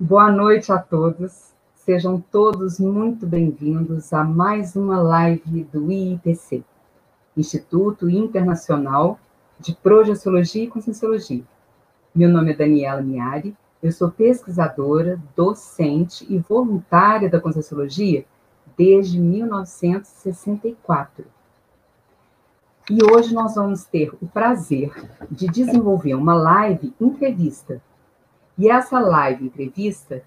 Boa noite a todos. Sejam todos muito bem-vindos a mais uma live do IIPC, Instituto Internacional de Projeciologia e Conscienciologia. Meu nome é Daniela Miari, eu sou pesquisadora, docente e voluntária da Conscienciologia desde 1964. E hoje nós vamos ter o prazer de desenvolver uma live entrevista e essa live entrevista,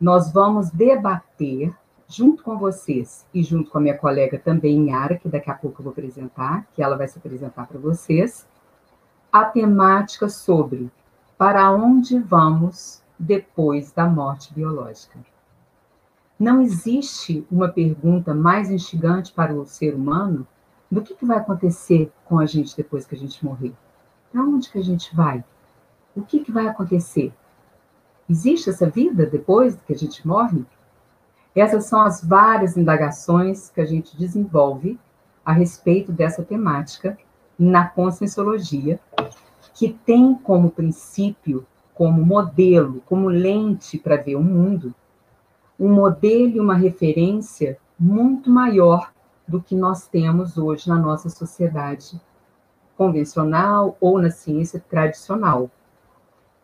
nós vamos debater junto com vocês e junto com a minha colega também, Yara, que daqui a pouco eu vou apresentar, que ela vai se apresentar para vocês, a temática sobre para onde vamos depois da morte biológica. Não existe uma pergunta mais instigante para o ser humano do que, que vai acontecer com a gente depois que a gente morrer. Para onde que a gente vai? O que, que vai acontecer? Existe essa vida depois que a gente morre? Essas são as várias indagações que a gente desenvolve a respeito dessa temática na conscienciologia, que tem como princípio, como modelo, como lente para ver o mundo, um modelo e uma referência muito maior do que nós temos hoje na nossa sociedade convencional ou na ciência tradicional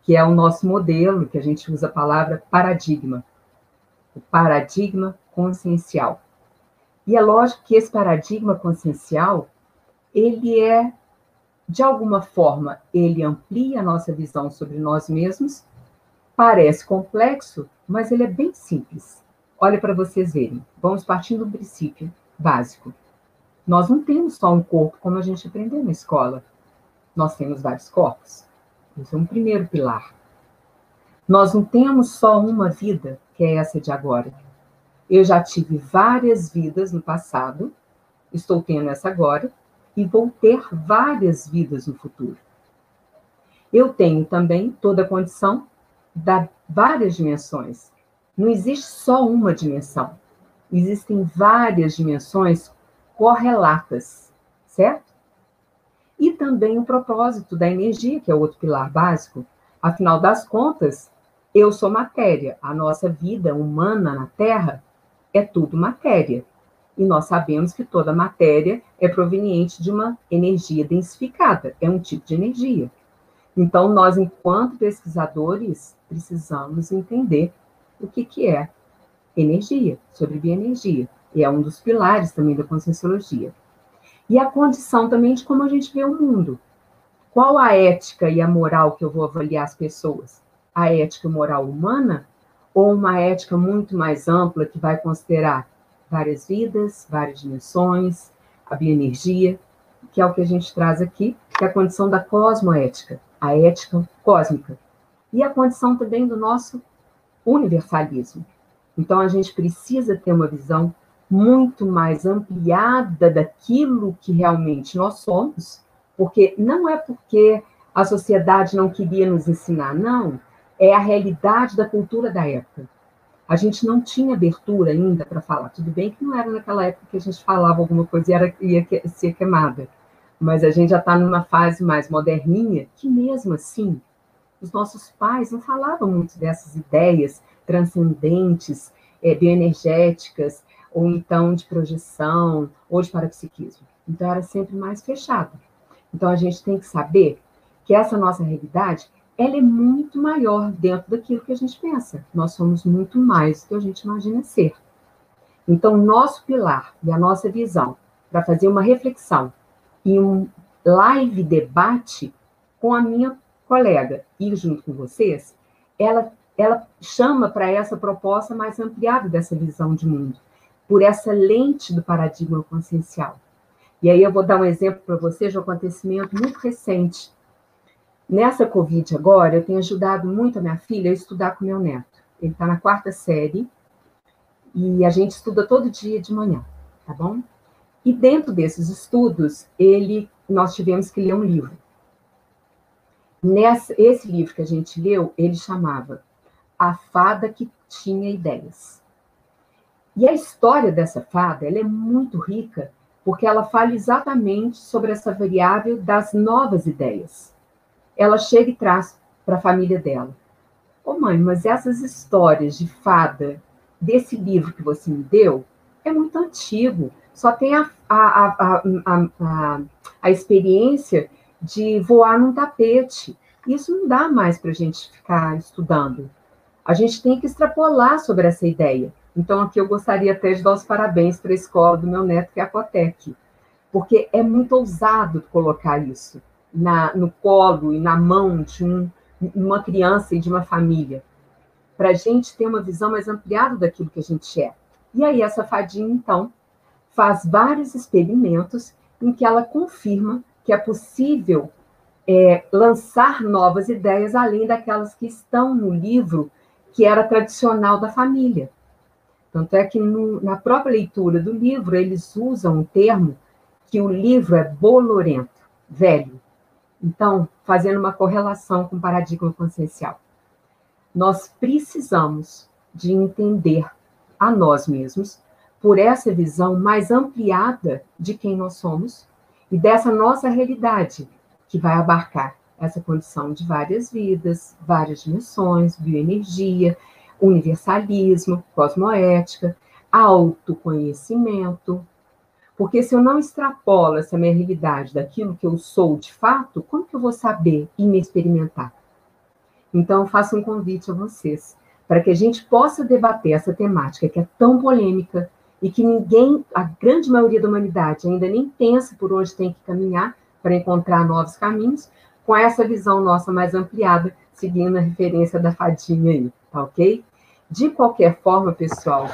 que é o nosso modelo, que a gente usa a palavra paradigma, o paradigma consciencial. E é lógico que esse paradigma consciencial, ele é, de alguma forma, ele amplia a nossa visão sobre nós mesmos, parece complexo, mas ele é bem simples. Olha para vocês verem. Vamos partindo do princípio básico. Nós não temos só um corpo como a gente aprendeu na escola. Nós temos vários corpos. Esse é um primeiro pilar. Nós não temos só uma vida, que é essa de agora. Eu já tive várias vidas no passado, estou tendo essa agora, e vou ter várias vidas no futuro. Eu tenho também toda a condição das várias dimensões. Não existe só uma dimensão. Existem várias dimensões correlatas, certo? e também o propósito da energia, que é outro pilar básico. Afinal das contas, eu sou matéria. A nossa vida humana na Terra é tudo matéria. E nós sabemos que toda matéria é proveniente de uma energia densificada, é um tipo de energia. Então, nós, enquanto pesquisadores, precisamos entender o que, que é energia, sobre bioenergia. E é um dos pilares também da conscienciologia. E a condição também de como a gente vê o mundo. Qual a ética e a moral que eu vou avaliar as pessoas? A ética e moral humana ou uma ética muito mais ampla que vai considerar várias vidas, várias dimensões, a bioenergia, que é o que a gente traz aqui, que é a condição da cosmoética, a ética cósmica. E a condição também do nosso universalismo. Então a gente precisa ter uma visão muito mais ampliada daquilo que realmente nós somos, porque não é porque a sociedade não queria nos ensinar, não, é a realidade da cultura da época. A gente não tinha abertura ainda para falar. Tudo bem que não era naquela época que a gente falava alguma coisa e era, ia ser queimada, mas a gente já está numa fase mais moderninha que, mesmo assim, os nossos pais não falavam muito dessas ideias transcendentes, é, bioenergéticas, ou então de projeção, ou de parapsiquismo. Então era sempre mais fechado. Então a gente tem que saber que essa nossa realidade ela é muito maior dentro daquilo que a gente pensa. Nós somos muito mais do que a gente imagina ser. Então, nosso pilar e a nossa visão para fazer uma reflexão e um live debate com a minha colega e junto com vocês, ela, ela chama para essa proposta mais ampliada dessa visão de mundo por essa lente do paradigma consciencial. E aí eu vou dar um exemplo para vocês de um acontecimento muito recente. Nessa Covid agora, eu tenho ajudado muito a minha filha a estudar com meu neto. Ele está na quarta série e a gente estuda todo dia de manhã, tá bom? E dentro desses estudos, ele, nós tivemos que ler um livro. Nessa, esse livro que a gente leu, ele chamava A Fada que Tinha Ideias. E a história dessa fada ela é muito rica porque ela fala exatamente sobre essa variável das novas ideias. Ela chega e traz para a família dela. Ô oh, mãe, mas essas histórias de fada desse livro que você me deu é muito antigo. Só tem a, a, a, a, a experiência de voar num tapete. Isso não dá mais para a gente ficar estudando. A gente tem que extrapolar sobre essa ideia. Então, aqui eu gostaria até de dar os parabéns para a escola do meu neto, que é a Cotec, porque é muito ousado colocar isso na, no colo e na mão de um, uma criança e de uma família, para a gente ter uma visão mais ampliada daquilo que a gente é. E aí, essa fadinha, então, faz vários experimentos em que ela confirma que é possível é, lançar novas ideias além daquelas que estão no livro que era tradicional da família. Tanto é que no, na própria leitura do livro, eles usam um termo que o livro é bolorento, velho. Então, fazendo uma correlação com o paradigma consciencial. Nós precisamos de entender a nós mesmos por essa visão mais ampliada de quem nós somos e dessa nossa realidade, que vai abarcar essa condição de várias vidas, várias dimensões, bioenergia, universalismo, cosmoética, autoconhecimento. Porque se eu não extrapolo essa minha realidade daquilo que eu sou de fato, como que eu vou saber e me experimentar? Então, eu faço um convite a vocês, para que a gente possa debater essa temática que é tão polêmica e que ninguém, a grande maioria da humanidade, ainda nem pensa por onde tem que caminhar para encontrar novos caminhos, com essa visão nossa mais ampliada, seguindo a referência da fadinha aí, tá ok? De qualquer forma, pessoal,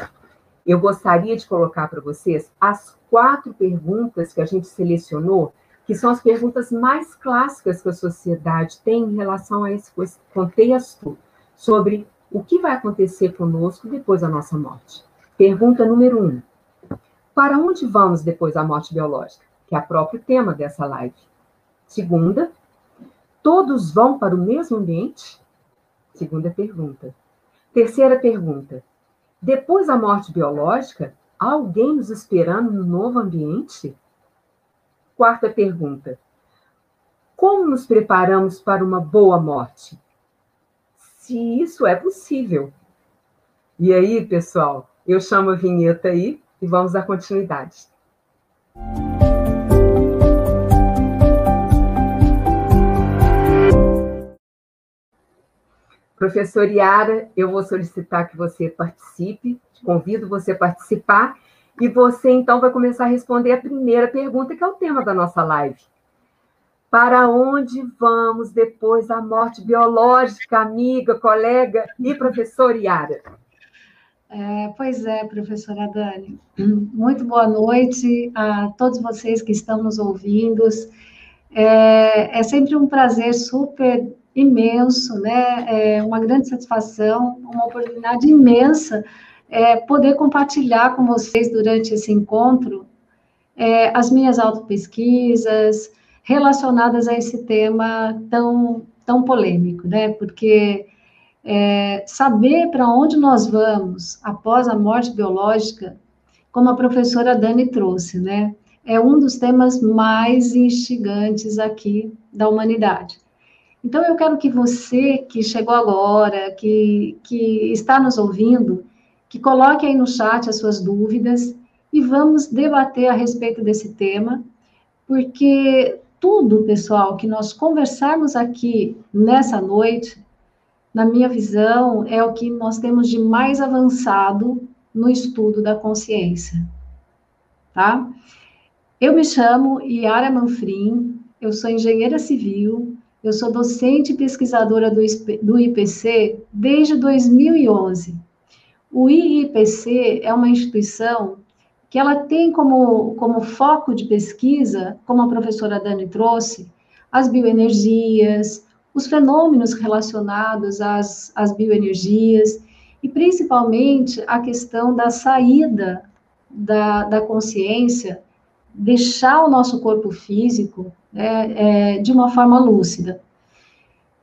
eu gostaria de colocar para vocês as quatro perguntas que a gente selecionou, que são as perguntas mais clássicas que a sociedade tem em relação a esse contexto sobre o que vai acontecer conosco depois da nossa morte. Pergunta número um: Para onde vamos depois da morte biológica? Que é o próprio tema dessa live. Segunda, todos vão para o mesmo ambiente? Segunda pergunta. Terceira pergunta: depois da morte biológica, há alguém nos esperando no novo ambiente? Quarta pergunta: como nos preparamos para uma boa morte? Se isso é possível. E aí, pessoal, eu chamo a vinheta aí e vamos dar continuidade. Professor Yara, eu vou solicitar que você participe, convido você a participar, e você então vai começar a responder a primeira pergunta, que é o tema da nossa live. Para onde vamos depois da morte biológica, amiga, colega e professor Yara? É, pois é, professora Dani. Muito boa noite a todos vocês que estão nos ouvindo. É, é sempre um prazer super imenso, né? É uma grande satisfação, uma oportunidade imensa é, poder compartilhar com vocês durante esse encontro é, as minhas autopesquisas relacionadas a esse tema tão, tão polêmico, né? Porque é, saber para onde nós vamos após a morte biológica, como a professora Dani trouxe, né? É um dos temas mais instigantes aqui da humanidade. Então, eu quero que você que chegou agora, que, que está nos ouvindo, que coloque aí no chat as suas dúvidas e vamos debater a respeito desse tema, porque tudo, pessoal, que nós conversarmos aqui nessa noite, na minha visão, é o que nós temos de mais avançado no estudo da consciência, tá? Eu me chamo Yara Manfrim, eu sou engenheira civil, eu sou docente e pesquisadora do, do IPC desde 2011. O IIPC é uma instituição que ela tem como, como foco de pesquisa, como a professora Dani trouxe, as bioenergias, os fenômenos relacionados às, às bioenergias, e principalmente a questão da saída da, da consciência, deixar o nosso corpo físico é, é, de uma forma lúcida.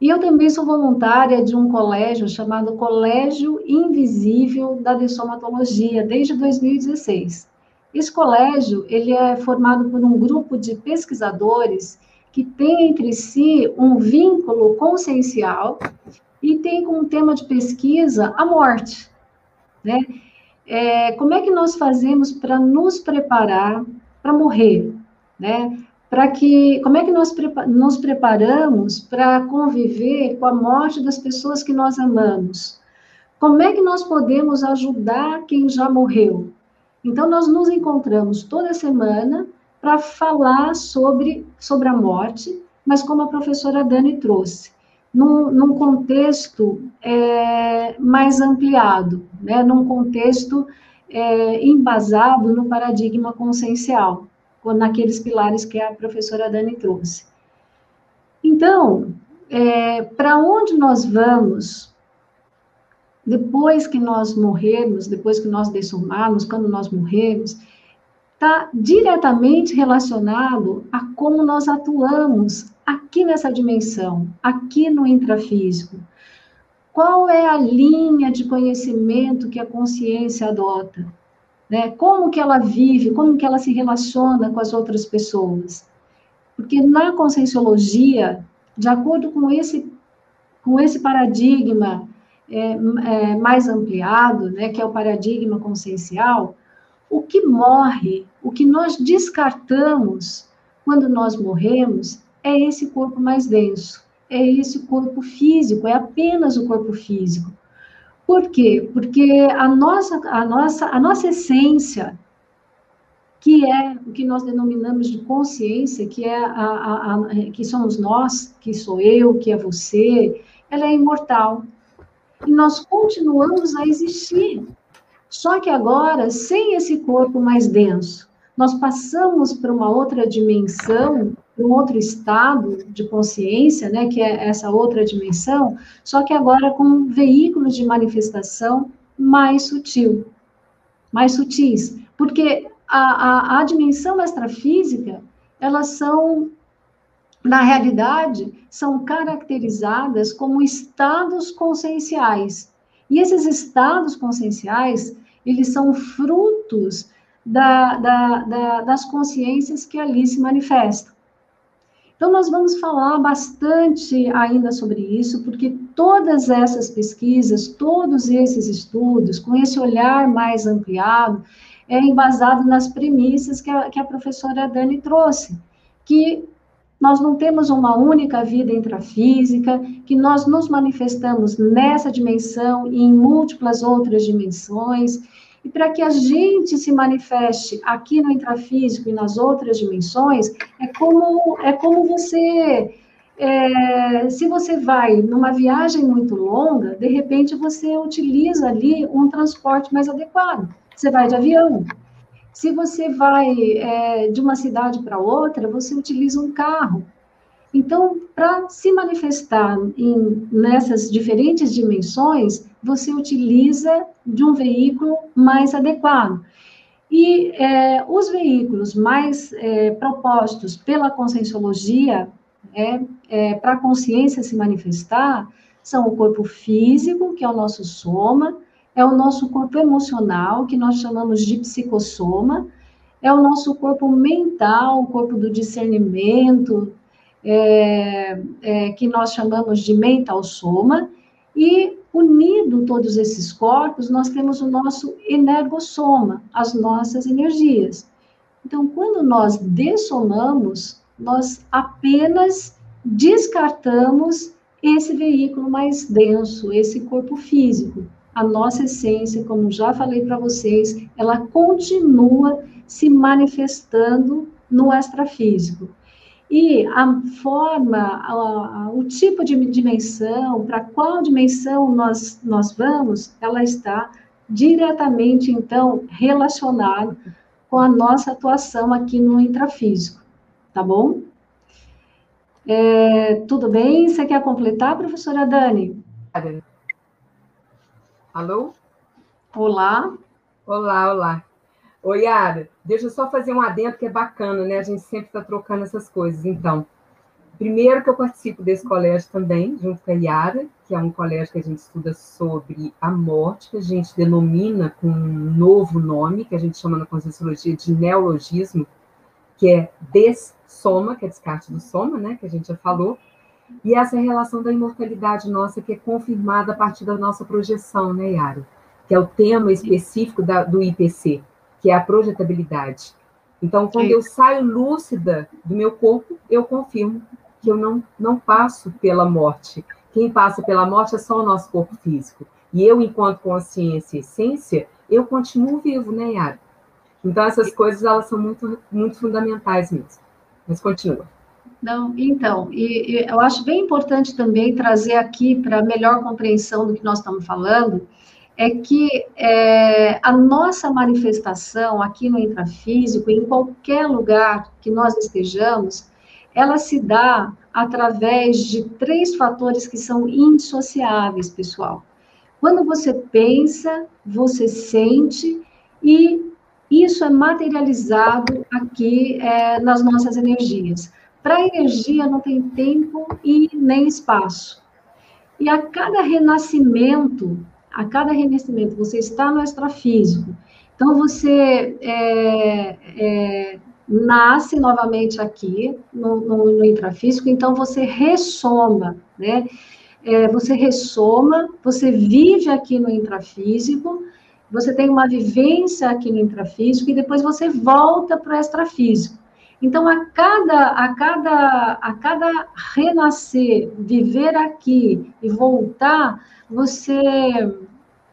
E eu também sou voluntária de um colégio chamado Colégio Invisível da Dessomatologia, desde 2016. Esse colégio, ele é formado por um grupo de pesquisadores que tem entre si um vínculo consciencial e tem como tema de pesquisa a morte, né? É, como é que nós fazemos para nos preparar para morrer, né? Para que, como é que nós nos preparamos para conviver com a morte das pessoas que nós amamos? Como é que nós podemos ajudar quem já morreu? Então, nós nos encontramos toda semana para falar sobre, sobre a morte, mas como a professora Dani trouxe, num, num contexto é, mais ampliado, né? num contexto é, embasado no paradigma consciencial, naqueles pilares que a professora Dani trouxe. Então, é, para onde nós vamos depois que nós morrermos, depois que nós dessomarmos, quando nós morrermos, está diretamente relacionado a como nós atuamos aqui nessa dimensão, aqui no intrafísico. Qual é a linha de conhecimento que a consciência adota? Né? Como que ela vive, como que ela se relaciona com as outras pessoas? Porque na conscienciologia, de acordo com esse, com esse paradigma é, é, mais ampliado, né, que é o paradigma consciencial, o que morre, o que nós descartamos quando nós morremos, é esse corpo mais denso, é esse corpo físico, é apenas o corpo físico. Por quê? Porque a nossa, a nossa, a nossa essência, que é o que nós denominamos de consciência, que é a, a, a, que somos nós, que sou eu, que é você, ela é imortal e nós continuamos a existir. Só que agora, sem esse corpo mais denso, nós passamos para uma outra dimensão, um outro estado de consciência, né, que é essa outra dimensão, só que agora com veículos de manifestação mais sutil, mais sutis, porque a, a, a dimensão extrafísica, elas são na realidade, são caracterizadas como estados conscienciais. E esses estados conscienciais, eles são frutos da, da, da, das consciências que ali se manifestam. Então, nós vamos falar bastante ainda sobre isso, porque todas essas pesquisas, todos esses estudos, com esse olhar mais ampliado, é embasado nas premissas que a, que a professora Dani trouxe, que nós não temos uma única vida intrafísica, que nós nos manifestamos nessa dimensão e em múltiplas outras dimensões. E para que a gente se manifeste aqui no intrafísico e nas outras dimensões, é como, é como você. É, se você vai numa viagem muito longa, de repente você utiliza ali um transporte mais adequado. Você vai de avião, se você vai é, de uma cidade para outra, você utiliza um carro. Então, para se manifestar em, nessas diferentes dimensões, você utiliza de um veículo mais adequado. E é, os veículos mais é, propostos pela conscienciologia é, é para a consciência se manifestar são o corpo físico, que é o nosso soma, é o nosso corpo emocional, que nós chamamos de psicossoma, é o nosso corpo mental, o corpo do discernimento, é, é, que nós chamamos de mental soma, e unido todos esses corpos, nós temos o nosso energossoma, as nossas energias. Então, quando nós dessomamos, nós apenas descartamos esse veículo mais denso, esse corpo físico a nossa essência, como já falei para vocês, ela continua se manifestando no extrafísico. E a forma, a, a, o tipo de dimensão, para qual dimensão nós, nós vamos, ela está diretamente, então, relacionada com a nossa atuação aqui no intrafísico, tá bom? É, tudo bem? Você quer completar, professora Dani? Alô? Olá. Olá, olá. Oi, Yara, deixa eu só fazer um adendo que é bacana, né? A gente sempre está trocando essas coisas. Então, Primeiro que eu participo desse colégio também, junto com a Yara, que é um colégio que a gente estuda sobre a morte, que a gente denomina com um novo nome, que a gente chama na Conscienciologia de neologismo, que é dessoma, que é descarte do soma, né, que a gente já falou, e essa relação da imortalidade nossa que é confirmada a partir da nossa projeção, né, Yara? Que é o tema específico da, do IPC, que é a projetabilidade. Então, quando eu saio lúcida do meu corpo, eu confirmo que eu não, não passo pela morte. Quem passa pela morte é só o nosso corpo físico. E eu, enquanto consciência e essência, eu continuo vivo, né, Yara? Então, essas coisas, elas são muito, muito fundamentais mesmo. Mas continua. Não, então, e, e eu acho bem importante também trazer aqui para melhor compreensão do que nós estamos falando, é que é, a nossa manifestação aqui no intrafísico, em qualquer lugar que nós estejamos, ela se dá através de três fatores que são indissociáveis, pessoal. Quando você pensa, você sente e isso é materializado aqui é, nas nossas energias. Para a energia não tem tempo e nem espaço. E a cada renascimento, a cada renascimento, você está no extrafísico. Então, você é, é, nasce novamente aqui no, no, no, intrafísico, então você ressoma, né? É, você ressoma, você vive aqui no intrafísico, você tem uma vivência aqui no intrafísico e depois você volta para o extrafísico. Então, a cada, a, cada, a cada renascer, viver aqui e voltar, você,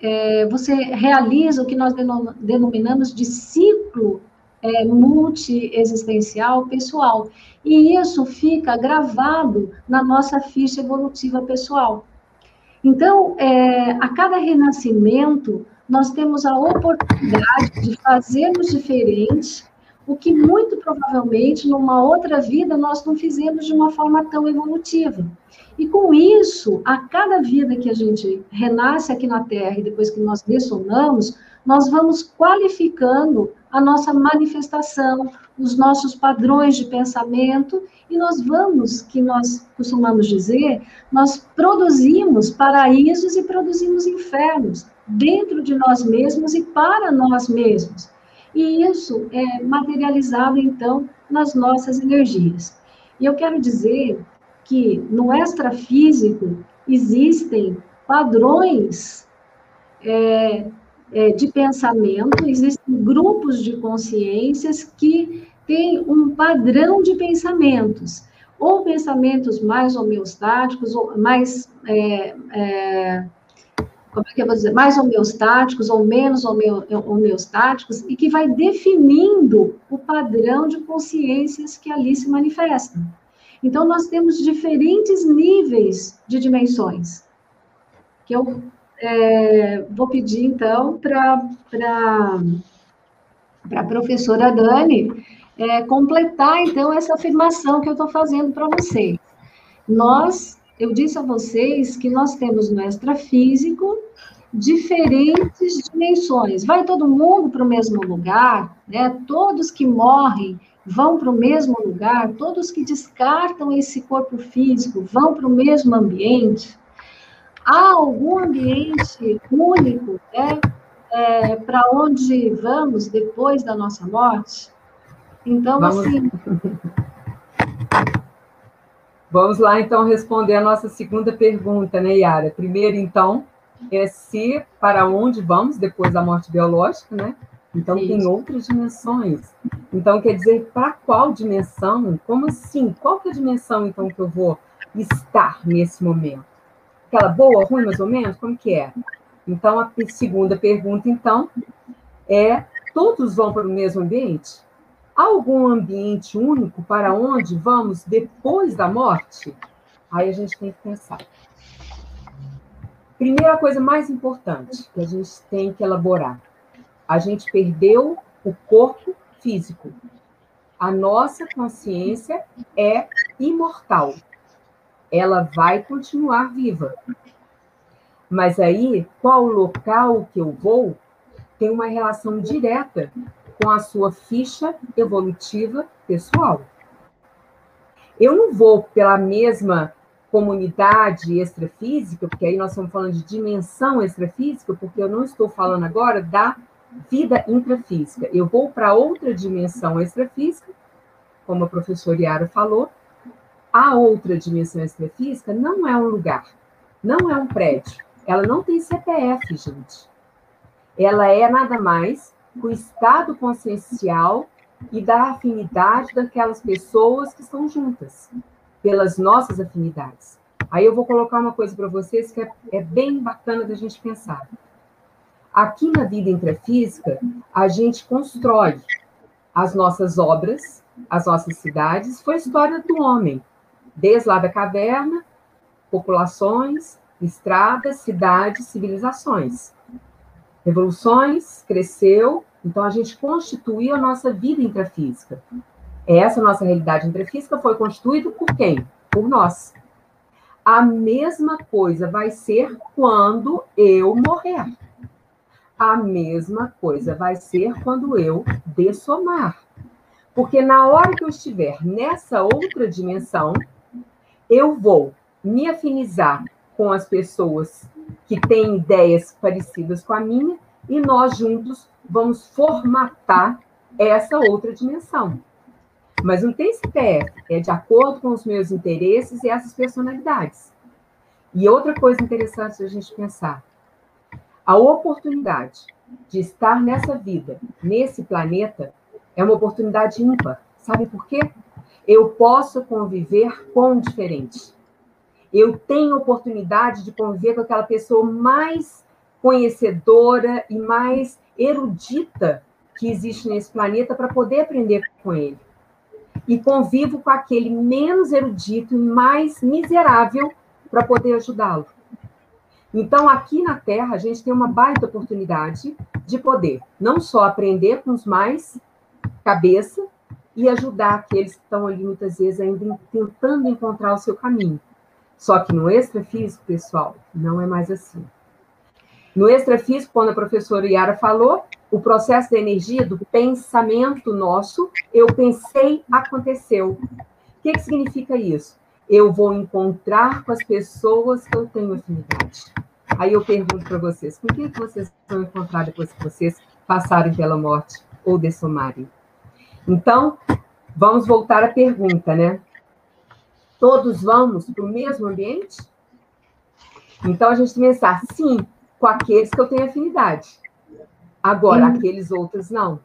é, você realiza o que nós denominamos de ciclo é, multi-existencial pessoal. E isso fica gravado na nossa ficha evolutiva pessoal. Então, é, a cada renascimento, nós temos a oportunidade de fazermos diferente, o que muito provavelmente numa outra vida nós não fizemos de uma forma tão evolutiva. E com isso, a cada vida que a gente renasce aqui na Terra e depois que nós dessonamos, nós vamos qualificando a nossa manifestação, os nossos padrões de pensamento e nós vamos, que nós costumamos dizer, nós produzimos paraísos e produzimos infernos dentro de nós mesmos e para nós mesmos. E isso é materializado, então, nas nossas energias. E eu quero dizer que no extrafísico existem padrões é, é, de pensamento, existem grupos de consciências que têm um padrão de pensamentos, ou pensamentos mais homeostáticos, ou mais. É, é, como é que eu vou dizer? Mais homeostáticos ou menos homeostáticos, e que vai definindo o padrão de consciências que ali se manifestam. Então, nós temos diferentes níveis de dimensões, que eu é, vou pedir, então, para a professora Dani é, completar, então, essa afirmação que eu estou fazendo para vocês. Nós, eu disse a vocês que nós temos no extrafísico diferentes dimensões. Vai todo mundo para o mesmo lugar, né? Todos que morrem vão para o mesmo lugar, todos que descartam esse corpo físico vão para o mesmo ambiente há algum ambiente único né, é, para onde vamos depois da nossa morte? Então, vamos... assim. Vamos lá, então, responder a nossa segunda pergunta, né, Yara? Primeiro, então, é se para onde vamos depois da morte biológica, né? Então, Isso. tem outras dimensões. Então, quer dizer, para qual dimensão? Como assim? Qual que é a dimensão, então, que eu vou estar nesse momento? aquela boa, ruim, mais ou menos? Como que é? Então, a segunda pergunta, então, é: todos vão para o mesmo ambiente? Algum ambiente único para onde vamos depois da morte? Aí a gente tem que pensar. Primeira coisa mais importante que a gente tem que elaborar: a gente perdeu o corpo físico. A nossa consciência é imortal ela vai continuar viva. Mas aí, qual local que eu vou tem uma relação direta com a sua ficha evolutiva pessoal. Eu não vou pela mesma comunidade extrafísica, porque aí nós estamos falando de dimensão extrafísica, porque eu não estou falando agora da vida intrafísica. Eu vou para outra dimensão extrafísica, como a professora Yara falou. A outra dimensão extrafísica não é um lugar, não é um prédio. Ela não tem CPF, gente. Ela é nada mais o estado consciencial e da afinidade daquelas pessoas que estão juntas, pelas nossas afinidades. Aí eu vou colocar uma coisa para vocês que é, é bem bacana da gente pensar. Aqui na vida intrafísica, a gente constrói as nossas obras, as nossas cidades, foi a história do homem, desde lá da caverna, populações, estradas, cidades, civilizações. Revoluções, cresceu, então a gente constituiu a nossa vida intrafísica. Essa nossa realidade intrafísica foi constituída por quem? Por nós. A mesma coisa vai ser quando eu morrer. A mesma coisa vai ser quando eu dessomar. Porque na hora que eu estiver nessa outra dimensão, eu vou me afinizar com as pessoas que têm ideias parecidas com a minha e nós juntos vamos formatar essa outra dimensão. Mas não tem CPF, é de acordo com os meus interesses e essas personalidades. E outra coisa interessante a gente pensar: a oportunidade de estar nessa vida, nesse planeta, é uma oportunidade ímpar. Sabe por quê? Eu posso conviver com o diferente. Eu tenho oportunidade de conviver com aquela pessoa mais conhecedora e mais erudita que existe nesse planeta para poder aprender com ele. E convivo com aquele menos erudito e mais miserável para poder ajudá-lo. Então, aqui na Terra, a gente tem uma baita oportunidade de poder não só aprender com os mais cabeça e ajudar aqueles que estão ali muitas vezes ainda tentando encontrar o seu caminho. Só que no extrafísico, pessoal, não é mais assim. No extrafísico, quando a professora Yara falou, o processo da energia do pensamento nosso, eu pensei, aconteceu. O que, que significa isso? eu vou encontrar com as pessoas que eu tenho afinidade. Aí eu pergunto para vocês, com que vocês vão encontrar depois que vocês passarem pela morte ou dessomarem? Então, vamos voltar à pergunta, né? Todos vamos para o mesmo ambiente? Então, a gente tem que pensar, sim, com aqueles que eu tenho afinidade. Agora, sim. aqueles outros não.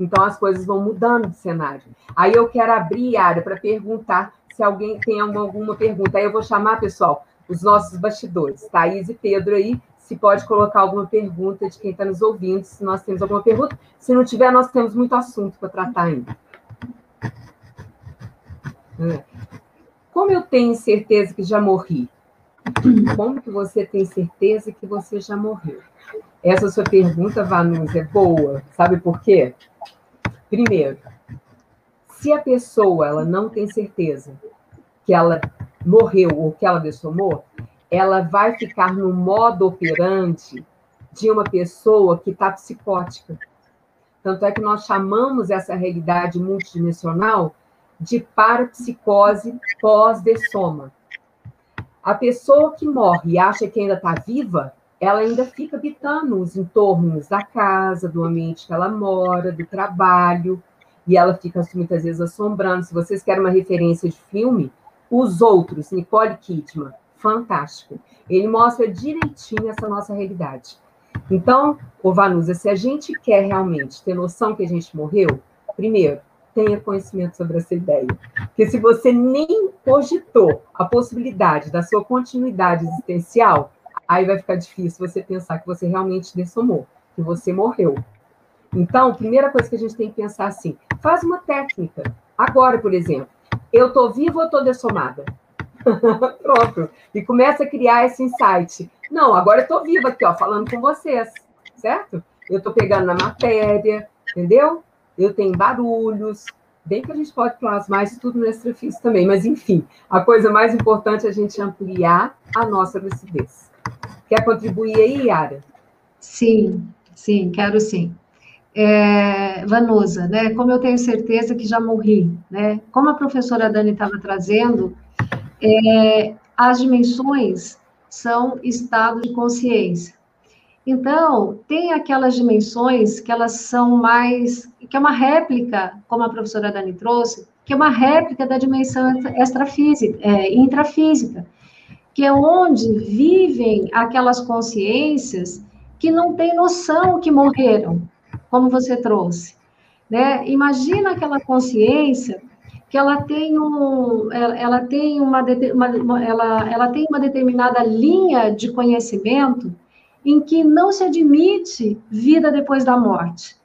Então, as coisas vão mudando de cenário. Aí eu quero abrir a área para perguntar se alguém tem alguma pergunta. Aí eu vou chamar, pessoal, os nossos bastidores, Thaís e Pedro aí, se pode colocar alguma pergunta de quem está nos ouvindo, se nós temos alguma pergunta. Se não tiver, nós temos muito assunto para tratar ainda. Como eu tenho certeza que já morri? Como que você tem certeza que você já morreu? Essa sua pergunta, Vanus, é boa. Sabe por quê? Primeiro, se a pessoa ela não tem certeza que ela morreu ou que ela dessomou, ela vai ficar no modo operante de uma pessoa que está psicótica. Tanto é que nós chamamos essa realidade multidimensional de parapsicose pós-dessoma. A pessoa que morre e acha que ainda está viva, ela ainda fica habitando os entornos da casa, do ambiente que ela mora, do trabalho, e ela fica muitas vezes assombrando. Se vocês querem uma referência de filme, Os Outros, Nicole Kidman, fantástico. Ele mostra direitinho essa nossa realidade. Então, ô Vanusa, se a gente quer realmente ter noção que a gente morreu, primeiro, tenha conhecimento sobre essa ideia. Porque se você nem cogitou a possibilidade da sua continuidade existencial, aí vai ficar difícil você pensar que você realmente dessomou, que você morreu. Então, a primeira coisa que a gente tem que pensar assim, faz uma técnica. Agora, por exemplo, eu estou viva ou estou dessomada? Pronto. E começa a criar esse insight. Não, agora eu estou viva aqui, ó, falando com vocês, certo? Eu estou pegando na matéria, entendeu? Eu tenho barulhos, bem que a gente pode plasmar isso tudo no extrafísico também, mas enfim, a coisa mais importante é a gente ampliar a nossa lucidez. Quer contribuir aí, Yara? Sim, sim, quero sim. é, Vanusa, né? Como eu tenho certeza que já morri, né? Como a professora Dani estava trazendo, é, as dimensões são estado de consciência. Então, tem aquelas dimensões que elas são mais, que é uma réplica, como a professora Dani trouxe, que é uma réplica da dimensão extrafísica, é, intrafísica, que é onde vivem aquelas consciências que não têm noção que morreram, como você trouxe. Né? Imagina aquela consciência que ela tem um, ela, ela tem uma, uma, ela, ela tem uma determinada linha de conhecimento em que não se admite vida depois da morte.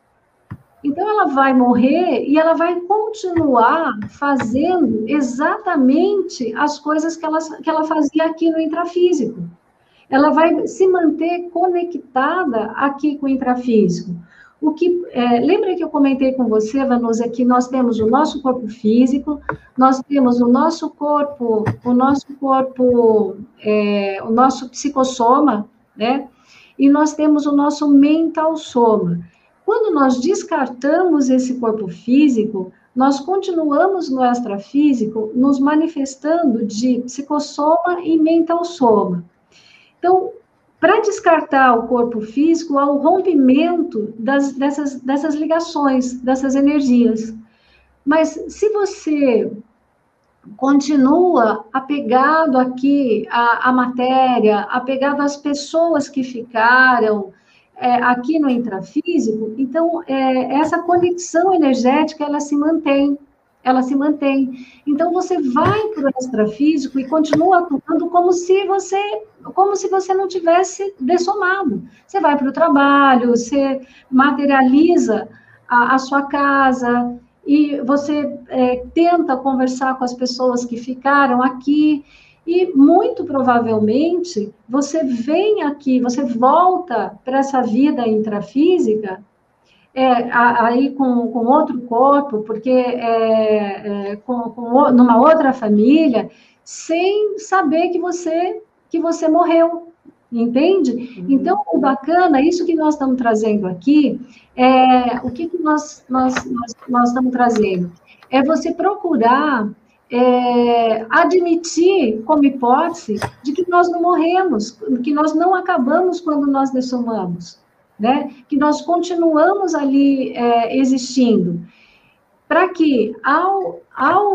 Então ela vai morrer e ela vai continuar fazendo exatamente as coisas que ela, que ela fazia aqui no intrafísico. Ela vai se manter conectada aqui com o intrafísico. O que é, lembra que eu comentei com você, Vanusa, que nós temos o nosso corpo físico, nós temos o nosso corpo, o nosso corpo, é, o nosso psicossoma, né? E nós temos o nosso mental soma. Quando nós descartamos esse corpo físico, nós continuamos no extrafísico nos manifestando de psicossoma e mental soma. Então, para descartar o corpo físico, há o rompimento das, dessas, dessas ligações, dessas energias. Mas se você continua apegado aqui à, à matéria, apegado às pessoas que ficaram é, aqui no intrafísico, então é, essa conexão energética ela se mantém ela se mantém. Então você vai para o extrafísico e continua atuando como se você como se você não tivesse dessomado. Você vai para o trabalho, você materializa a, a sua casa e você é, tenta conversar com as pessoas que ficaram aqui e muito provavelmente você vem aqui, você volta para essa vida intrafísica é, aí com, com outro corpo, porque é, é, com, com, numa outra família, sem saber que você que você morreu, entende? Uhum. Então, o bacana, isso que nós estamos trazendo aqui, é o que, que nós, nós, nós, nós estamos trazendo? É você procurar é, admitir como hipótese de que nós não morremos, que nós não acabamos quando nós dessomamos né? Que nós continuamos ali é, existindo, para que ao, ao,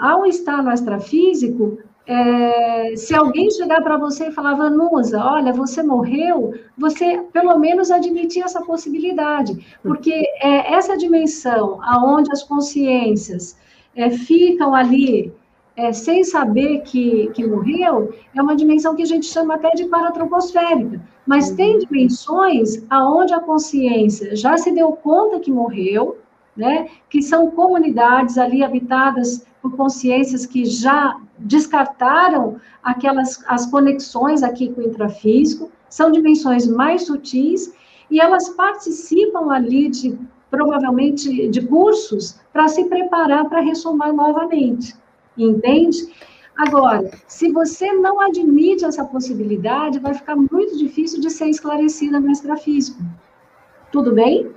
ao estar no extrafísico, é, se alguém chegar para você e falar, Vanusa, olha, você morreu, você pelo menos admitir essa possibilidade, porque é essa dimensão aonde as consciências é, ficam ali é, sem saber que, que morreu, é uma dimensão que a gente chama até de paratroposférica. Mas tem dimensões aonde a consciência já se deu conta que morreu, né? Que são comunidades ali habitadas por consciências que já descartaram aquelas as conexões aqui com o intrafísico, são dimensões mais sutis e elas participam ali de provavelmente de cursos para se preparar para ressomar novamente entende? Agora, se você não admite essa possibilidade, vai ficar muito difícil de ser esclarecida no extrafísico. Tudo bem?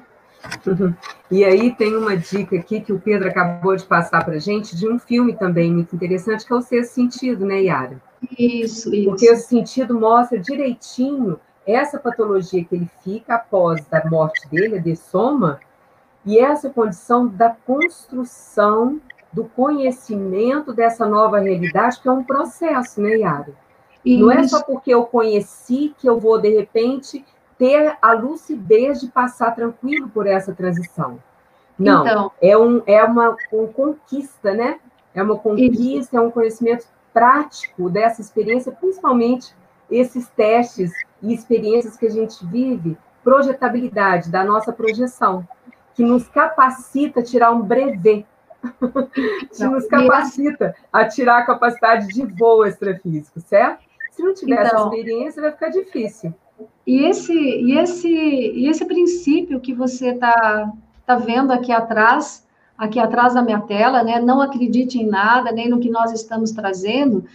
Uhum. E aí tem uma dica aqui que o Pedro acabou de passar para gente de um filme também muito interessante, que é o Sexto Sentido, né, Yara? Isso, isso. Porque o sentido mostra direitinho essa patologia que ele fica após a morte dele, a dessoma, e essa condição da construção do conhecimento dessa nova realidade, que é um processo, né, Yara? Isso. Não é só porque eu conheci que eu vou, de repente, ter a lucidez de passar tranquilo por essa transição. Não, então, é, um, é uma, uma conquista, né? É uma conquista, isso. é um conhecimento prático dessa experiência, principalmente esses testes e experiências que a gente vive, projetabilidade da nossa projeção, que nos capacita a tirar um brevet que nos capacita a tirar a capacidade de voo extrafísico, certo? Se não tiver então, essa experiência, vai ficar difícil. E esse, e esse, e esse princípio que você está tá vendo aqui atrás, aqui atrás da minha tela, né? Não acredite em nada, nem no que nós estamos trazendo.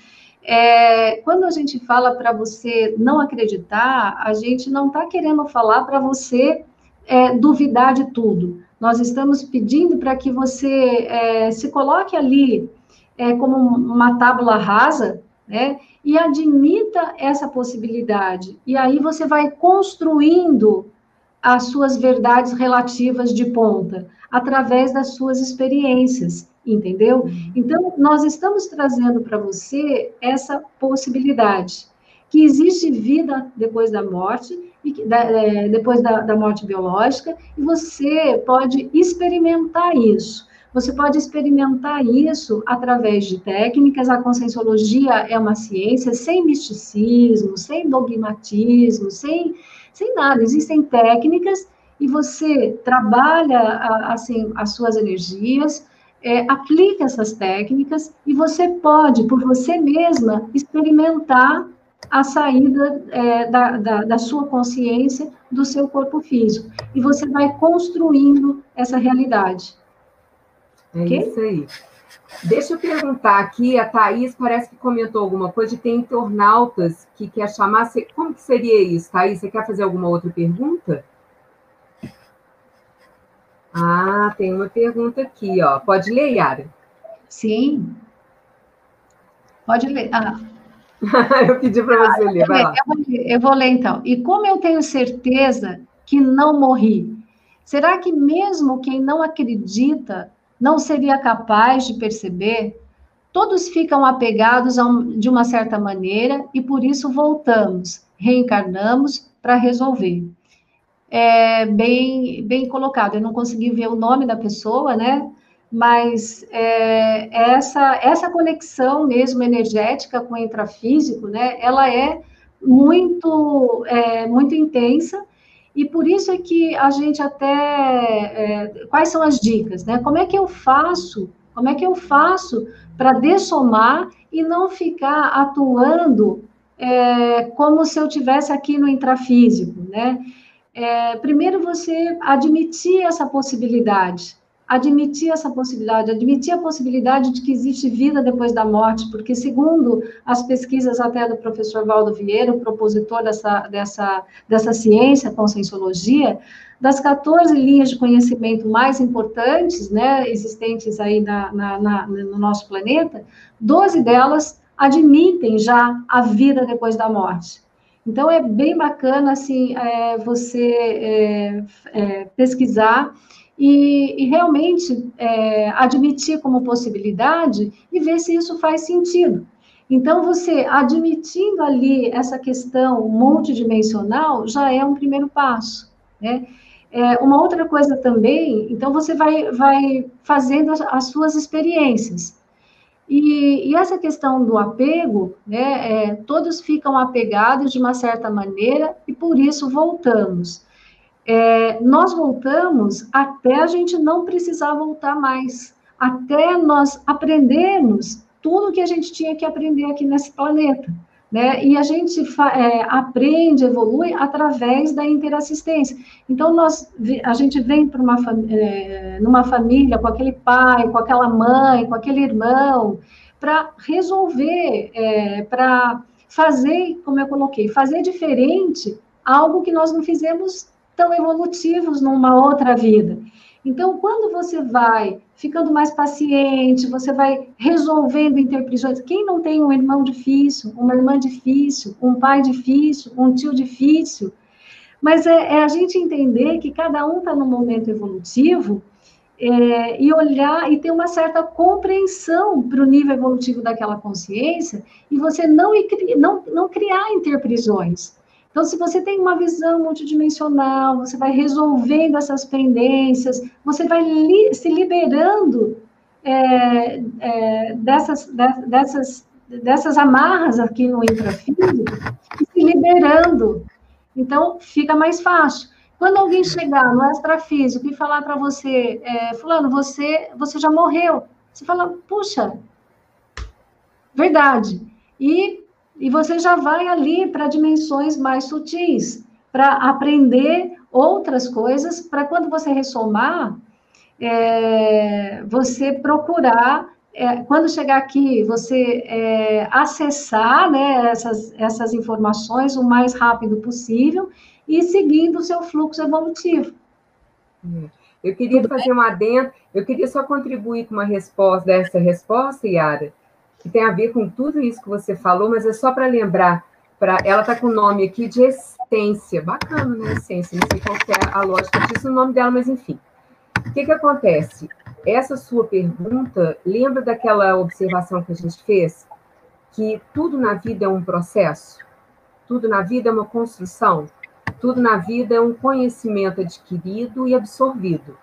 É, quando a gente fala para você não acreditar, a gente não está querendo falar para você é, duvidar de tudo. Nós estamos pedindo para que você é, se coloque ali é, como uma tábula rasa, né? E admita essa possibilidade. E aí você vai construindo as suas verdades relativas de ponta, através das suas experiências, entendeu? Uhum. Então, nós estamos trazendo para você essa possibilidade, que existe vida depois da morte, e da, é, depois da, da morte biológica, e você pode experimentar isso. Você pode experimentar isso através de técnicas. A conscienciologia é uma ciência sem misticismo, sem dogmatismo, sem, sem nada. Existem técnicas e você trabalha assim as suas energias, é, aplica essas técnicas e você pode, por você mesma, experimentar a saída é, da, da, da, sua consciência do seu corpo físico. E você vai construindo essa realidade. É okay? isso aí. Deixa eu perguntar aqui, a Thaís parece que comentou alguma coisa ter internautas que quer chamar. Como que seria isso, Thaís? Você quer fazer alguma outra pergunta? Ah, tem uma pergunta aqui, ó. Pode ler, Yara? Sim. Pode ler. Ah. eu pedi para você ler, vai lá. Eu vou, eu vou ler, então. E como eu tenho certeza que não morri, será que mesmo quem não acredita não seria capaz de perceber? Todos ficam apegados um, de uma certa maneira e por isso voltamos, reencarnamos para resolver. É bem, bem colocado. Eu não consegui ver o nome da pessoa, né? Mas é, essa, essa conexão mesmo energética com o intrafísico, né? Ela é muito, é, muito intensa e por isso é que a gente até. É, quais são as dicas, né? Como é que eu faço? Como é que eu faço para dessomar e não ficar atuando é, como se eu tivesse aqui no intrafísico, né? É, primeiro você admitir essa possibilidade, admitir essa possibilidade, admitir a possibilidade de que existe vida depois da morte, porque segundo as pesquisas até do professor Valdo Vieira, o propositor dessa, dessa, dessa ciência, conscienciologia, das 14 linhas de conhecimento mais importantes, né, existentes aí na, na, na, no nosso planeta, 12 delas admitem já a vida depois da morte. Então, é bem bacana, assim, é, você é, é, pesquisar e, e realmente é, admitir como possibilidade e ver se isso faz sentido. Então, você admitindo ali essa questão multidimensional já é um primeiro passo, né? É, uma outra coisa também, então você vai, vai fazendo as, as suas experiências. E, e, essa questão do apego, né, é, todos ficam apegados de uma certa maneira e por isso voltamos é, nós voltamos até a gente não precisar voltar mais, até nós aprendermos tudo que a gente tinha que aprender aqui nesse planeta. Né? E a gente é, aprende, evolui através da interassistência. Então, nós, a gente vem para uma é, numa família com aquele pai, com aquela mãe, com aquele irmão, para resolver, é, para fazer, como eu coloquei, fazer diferente algo que nós não fizemos tão evolutivos numa outra vida. Então, quando você vai ficando mais paciente, você vai resolvendo interpretações. Quem não tem um irmão difícil, uma irmã difícil, um pai difícil, um tio difícil? Mas é, é a gente entender que cada um está no momento evolutivo é, e olhar e ter uma certa compreensão para o nível evolutivo daquela consciência e você não, não, não criar interprisões. Então, se você tem uma visão multidimensional, você vai resolvendo essas pendências, você vai li se liberando é, é, dessas, de, dessas, dessas amarras aqui no intrafísico se liberando. Então, fica mais fácil. Quando alguém chegar no extrafísico e falar para você, é, fulano, você, você já morreu, você fala, puxa, verdade. E e você já vai ali para dimensões mais sutis, para aprender outras coisas, para quando você ressomar, é, você procurar, é, quando chegar aqui, você é, acessar né, essas, essas informações o mais rápido possível e seguindo o seu fluxo evolutivo. Eu queria Tudo fazer bem? um adendo, eu queria só contribuir com uma resposta dessa resposta, Yara, que tem a ver com tudo isso que você falou, mas é só para lembrar, pra, ela está com o nome aqui de essência, bacana, né? Essência, não sei qual é a lógica disso, o nome dela, mas enfim. O que, que acontece? Essa sua pergunta, lembra daquela observação que a gente fez? Que tudo na vida é um processo, tudo na vida é uma construção. Tudo na vida é um conhecimento adquirido e absorvido.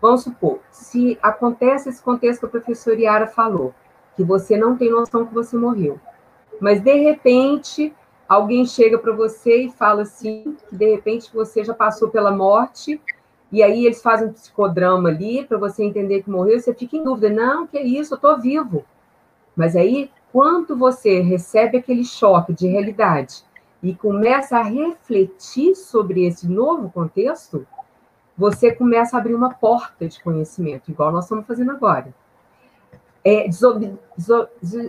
Vamos supor, se acontece esse contexto que a professora Yara falou, que você não tem noção que você morreu, mas de repente alguém chega para você e fala assim, que de repente você já passou pela morte, e aí eles fazem um psicodrama ali para você entender que morreu, você fica em dúvida, não, que é isso, eu estou vivo. Mas aí, quando você recebe aquele choque de realidade e começa a refletir sobre esse novo contexto, você começa a abrir uma porta de conhecimento, igual nós estamos fazendo agora. É, desob,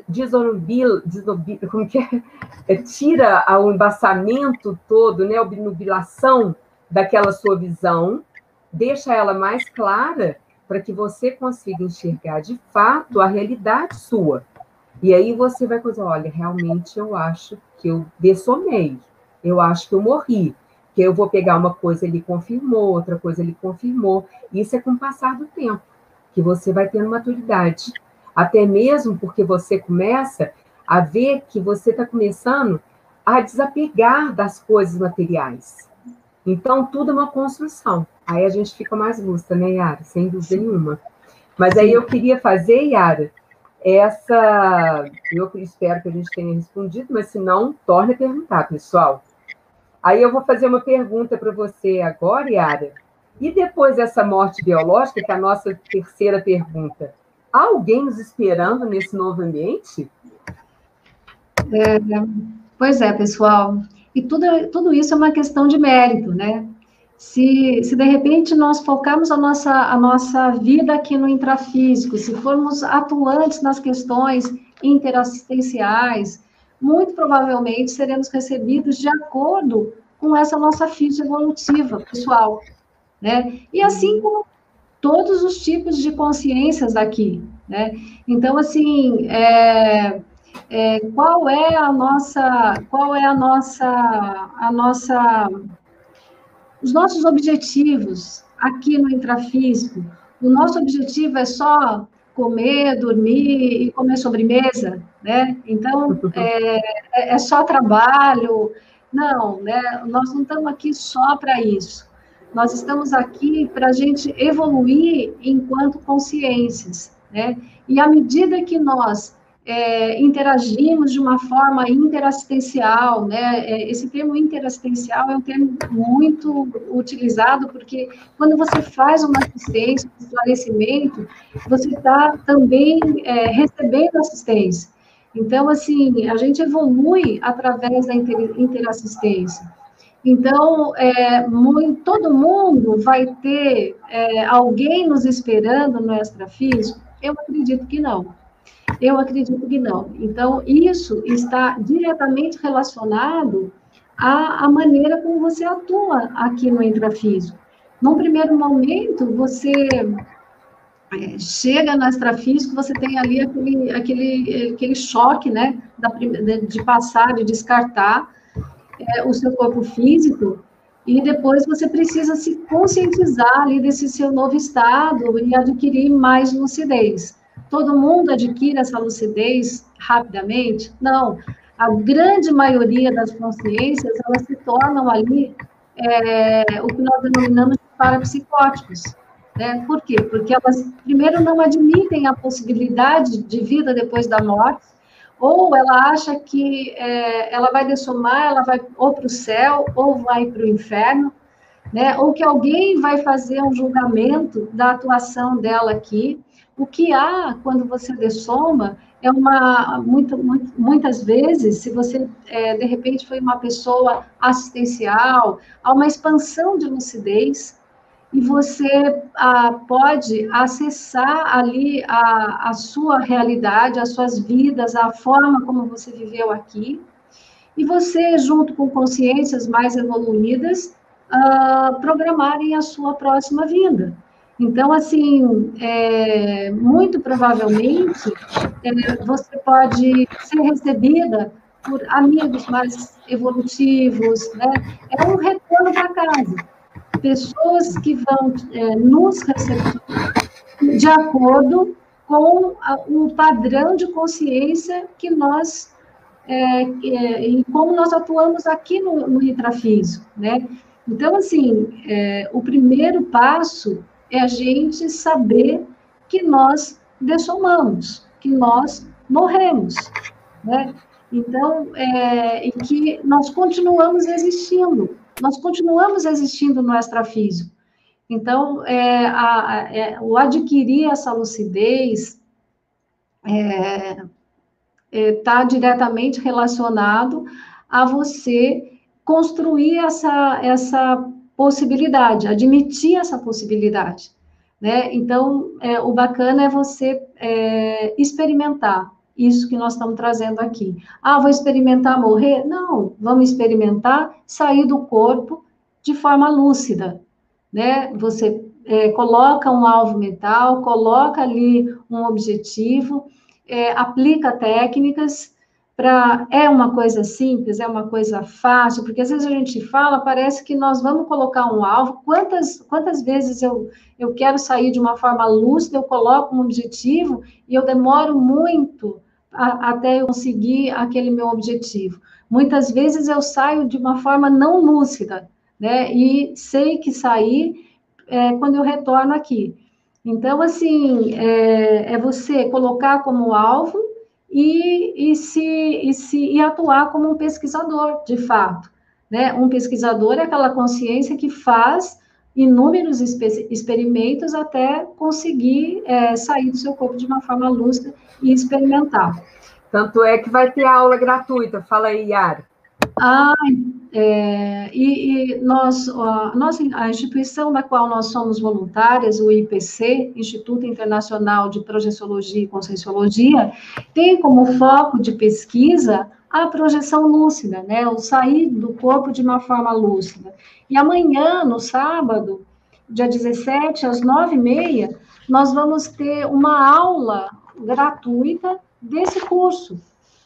desobil, desobil, como que é? é? Tira o embaçamento todo, né, a obnubilação daquela sua visão, deixa ela mais clara para que você consiga enxergar de fato a realidade sua. E aí você vai dizer, olha, realmente eu acho que eu dessomei, eu acho que eu morri, que eu vou pegar uma coisa ele confirmou, outra coisa ele confirmou. Isso é com o passar do tempo, que você vai tendo maturidade. Até mesmo porque você começa a ver que você está começando a desapegar das coisas materiais. Então, tudo é uma construção. Aí a gente fica mais lúcida, né, Yara? Sem dúvida nenhuma. Mas aí eu queria fazer, Yara, essa, eu espero que a gente tenha respondido, mas se não, torne a perguntar, pessoal. Aí eu vou fazer uma pergunta para você agora, Yara. E depois dessa morte biológica, que é a nossa terceira pergunta, há alguém nos esperando nesse novo ambiente? É, pois é, pessoal. E tudo, tudo isso é uma questão de mérito, né? Se, se de repente nós focarmos a nossa, a nossa vida aqui no intrafísico, se formos atuantes nas questões interassistenciais, muito provavelmente seremos recebidos de acordo com essa nossa ficha evolutiva pessoal, né? E assim como todos os tipos de consciências aqui, né? Então, assim, é, é, qual é a nossa, qual é a nossa, a nossa os nossos objetivos aqui no intrafísico, o nosso objetivo é só comer, dormir e comer sobremesa, né? Então, é, é, é só trabalho. Não, né? Nós não estamos aqui só para isso. Nós estamos aqui para a gente evoluir enquanto consciências, né? E à medida que nós é, interagimos de uma forma interassistencial, né? É, esse termo interassistencial é um termo muito utilizado, porque quando você faz uma assistência, um esclarecimento, você está também é, recebendo assistência. Então, assim, a gente evolui através da interassistência. Então, é, muito, todo mundo vai ter é, alguém nos esperando no extrafísico? Eu acredito que não. Eu acredito que não. Então, isso está diretamente relacionado à, à maneira como você atua aqui no intrafísico. Num primeiro momento, você é, chega no extrafísico, você tem ali aquele, aquele, aquele choque, né, da, de passar, de descartar é, o seu corpo físico, e depois você precisa se conscientizar ali desse seu novo estado e adquirir mais lucidez todo mundo adquire essa lucidez rapidamente? Não. A grande maioria das consciências, elas se tornam ali é, o que nós denominamos de parapsicóticos. Né? Por quê? Porque elas, primeiro, não admitem a possibilidade de vida depois da morte, ou ela acha que é, ela vai dessomar, ela vai ou para o céu, ou vai para o inferno, né? ou que alguém vai fazer um julgamento da atuação dela aqui, o que há quando você dessoma é uma, muito, muito, muitas vezes, se você, é, de repente, foi uma pessoa assistencial, há uma expansão de lucidez, e você ah, pode acessar ali a, a sua realidade, as suas vidas, a forma como você viveu aqui, e você, junto com consciências mais evoluídas, uh, programarem a sua próxima vinda. Então, assim, é, muito provavelmente é, você pode ser recebida por amigos mais evolutivos, né? É um retorno para casa. Pessoas que vão é, nos receber de acordo com a, o padrão de consciência que nós é, é, em como nós atuamos aqui no, no né? Então, assim, é, o primeiro passo é a gente saber que nós dessomamos, que nós morremos, né? Então, é, e que nós continuamos existindo, nós continuamos existindo no extrafísico. Então, é, a, é, o adquirir essa lucidez está é, é, diretamente relacionado a você construir essa, essa possibilidade, admitir essa possibilidade. Né? Então, é, o bacana é você é, experimentar isso que nós estamos trazendo aqui. Ah, vou experimentar morrer? Não, vamos experimentar sair do corpo de forma lúcida. Né? Você é, coloca um alvo mental, coloca ali um objetivo, é, aplica técnicas para é uma coisa simples, é uma coisa fácil, porque às vezes a gente fala, parece que nós vamos colocar um alvo. Quantas, quantas vezes eu, eu quero sair de uma forma lúcida, eu coloco um objetivo e eu demoro muito a, até eu conseguir aquele meu objetivo. Muitas vezes eu saio de uma forma não lúcida, né? E sei que sair é, quando eu retorno aqui. Então, assim, é, é você colocar como alvo e, e, se, e, se, e atuar como um pesquisador, de fato. Né? Um pesquisador é aquela consciência que faz inúmeros experimentos até conseguir é, sair do seu corpo de uma forma lúcida e experimentar. Tanto é que vai ter aula gratuita. Fala aí, Yara. Ah, é, e, e, nós, a, a instituição da qual nós somos voluntárias, o IPC, Instituto Internacional de Projeciologia e Conscienciologia, tem como foco de pesquisa a projeção lúcida, né, o sair do corpo de uma forma lúcida. E amanhã, no sábado, dia 17, às nove e meia, nós vamos ter uma aula gratuita desse curso.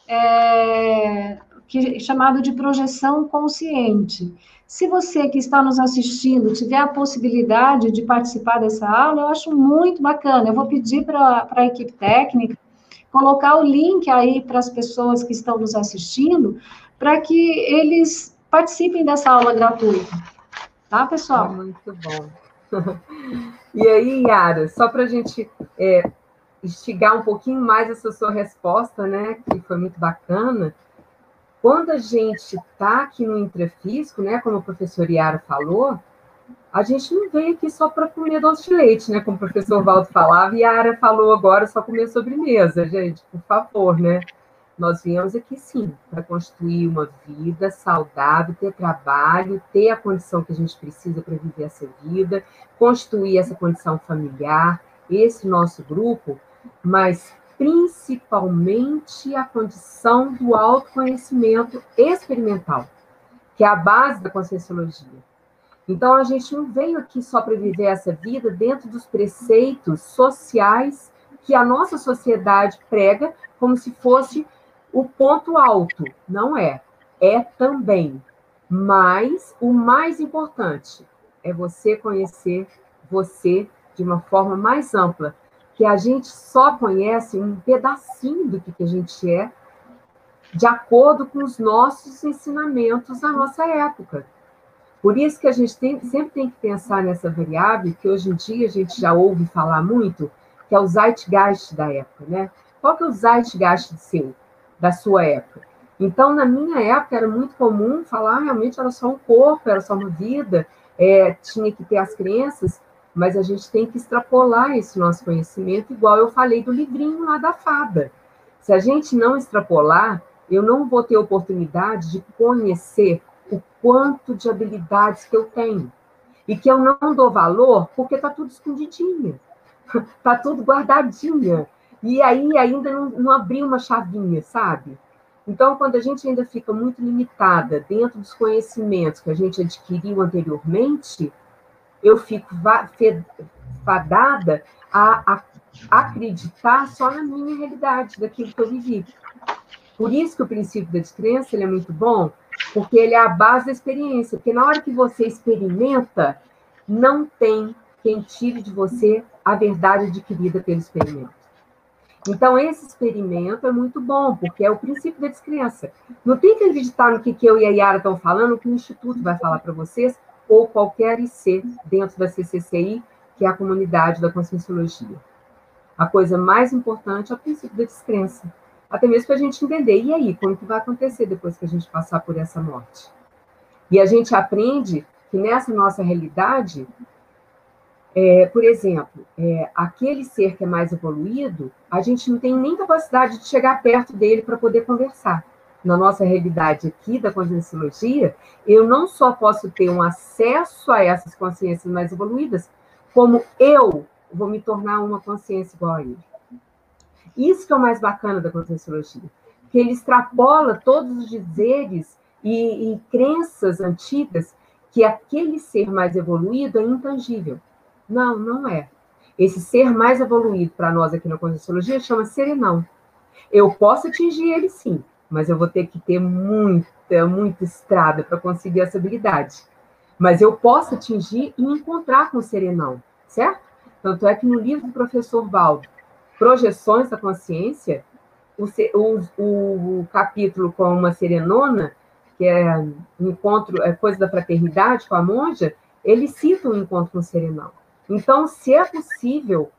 É, que, chamado de projeção consciente. Se você que está nos assistindo tiver a possibilidade de participar dessa aula, eu acho muito bacana. Eu vou pedir para a equipe técnica colocar o link aí para as pessoas que estão nos assistindo, para que eles participem dessa aula gratuita. Tá, pessoal? Ah, muito bom. e aí, Yara, só para a gente é, instigar um pouquinho mais essa sua resposta, né, que foi muito bacana, quando a gente está aqui no intrafísico, né, como o professor Iara falou, a gente não vem aqui só para comer doce de leite, né, como o professor Valdo falava, e a Ara falou agora só comer sobremesa, gente, por favor, né? Nós viemos aqui sim para construir uma vida saudável, ter trabalho, ter a condição que a gente precisa para viver essa vida, construir essa condição familiar, esse nosso grupo, mas principalmente a condição do autoconhecimento experimental, que é a base da conscienciologia. Então, a gente não veio aqui só para viver essa vida dentro dos preceitos sociais que a nossa sociedade prega como se fosse o ponto alto. Não é. É também. Mas o mais importante é você conhecer você de uma forma mais ampla, que a gente só conhece um pedacinho do que, a gente é, de acordo com os nossos ensinamentos da nossa época. Por isso que a gente tem, sempre tem que pensar nessa variável, que hoje em dia a gente já ouve falar muito, que é o zeitgeist da época, né? Qual que é o zeitgeist seu, da sua época? Então, na minha época, era muito comum falar, ah, realmente era só um corpo, era só uma vida, é, tinha que ter as crenças, mas a gente tem que extrapolar esse nosso conhecimento, igual eu falei do livrinho lá da fada. Se a gente não extrapolar, eu não vou ter oportunidade de conhecer o quanto de habilidades que eu tenho. E que eu não dou valor porque está tudo escondidinho, está tudo guardadinha. E aí ainda não, não uma chavinha, sabe? Então, quando a gente ainda fica muito limitada dentro dos conhecimentos que a gente adquiriu anteriormente, eu fico fadada a, a acreditar só na minha realidade, daquilo que eu vivi. Por isso que o princípio da descrença é muito bom, porque ele é a base da experiência. Porque na hora que você experimenta, não tem quem tire de você a verdade adquirida pelo experimento. Então, esse experimento é muito bom, porque é o princípio da descrença. Não tem que acreditar no que, eu e a Yara estão falando, que o Instituto vai falar para vocês, ou qualquer IC dentro da CCCI, que é a comunidade da Conscienciologia. A coisa mais importante é o princípio da descrença. Até mesmo para a gente entender, e aí, como que vai acontecer depois que a gente passar por essa morte? E a gente aprende que nessa nossa realidade, é, por exemplo, é, aquele ser que é mais evoluído, a gente não tem nem capacidade de chegar perto dele para poder conversar. Na nossa realidade aqui da conscienciologia, eu não só posso ter um acesso a essas consciências mais evoluídas, como eu vou me tornar uma consciência igual a ele. Isso que é o mais bacana da conscienciologia, que ele extrapola todos os dizeres e, e crenças antigas que aquele ser mais evoluído é intangível. Não, não é. Esse ser mais evoluído para nós aqui na Conscienciologia chama serenão. Eu posso atingir ele sim, mas eu vou ter que ter muita, muita estrada para conseguir essa habilidade. Mas eu posso atingir e encontrar com o serenão, certo? Tanto é que no livro do professor Valdo, Projeções da Consciência, o, o, o capítulo com uma serenona, que é encontro, é coisa da fraternidade com a monja, ele cita um encontro com o serenão. Então, se é possível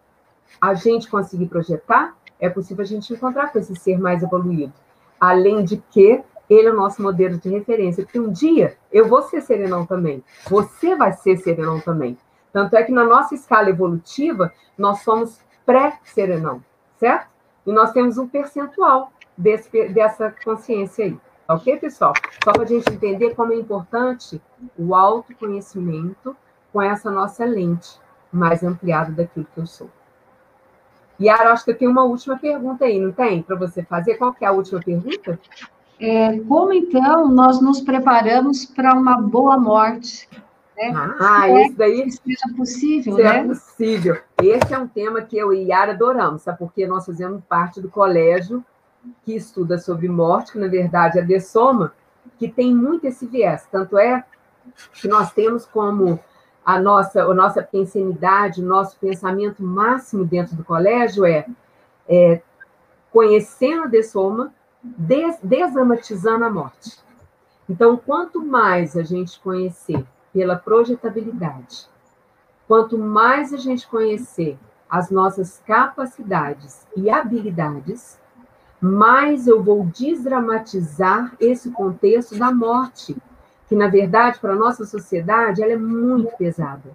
a gente conseguir projetar, é possível a gente encontrar com esse ser mais evoluído. Além de que ele é o nosso modelo de referência, porque um dia eu vou ser serenão também, você vai ser serenão também. Tanto é que na nossa escala evolutiva, nós somos pré-serenão, certo? E nós temos um percentual desse, dessa consciência aí. Ok, pessoal? Só para a gente entender como é importante o autoconhecimento com essa nossa lente mais ampliada daquilo que eu sou. Yara, acho que eu tenho uma última pergunta aí, não tem? Para você fazer. Qual que é a última pergunta? É, como, então, nós nos preparamos para uma boa morte? Né? Ah, é isso daí... Seja possível, né? possível. Esse é um tema que eu e Yara adoramos, sabe? Porque nós fazemos parte do colégio que estuda sobre morte, que, na verdade, é a Dessoma, que tem muito esse viés. Tanto é que nós temos como a nossa, a nossa pensanidade, o nosso pensamento máximo dentro do colégio é, é conhecendo a dessoma, des, desamatizando a morte. Então, quanto mais a gente conhecer pela projetabilidade, quanto mais a gente conhecer as nossas capacidades e habilidades, mais eu vou desdramatizar esse contexto da morte, que na verdade para a nossa sociedade ela é muito pesada.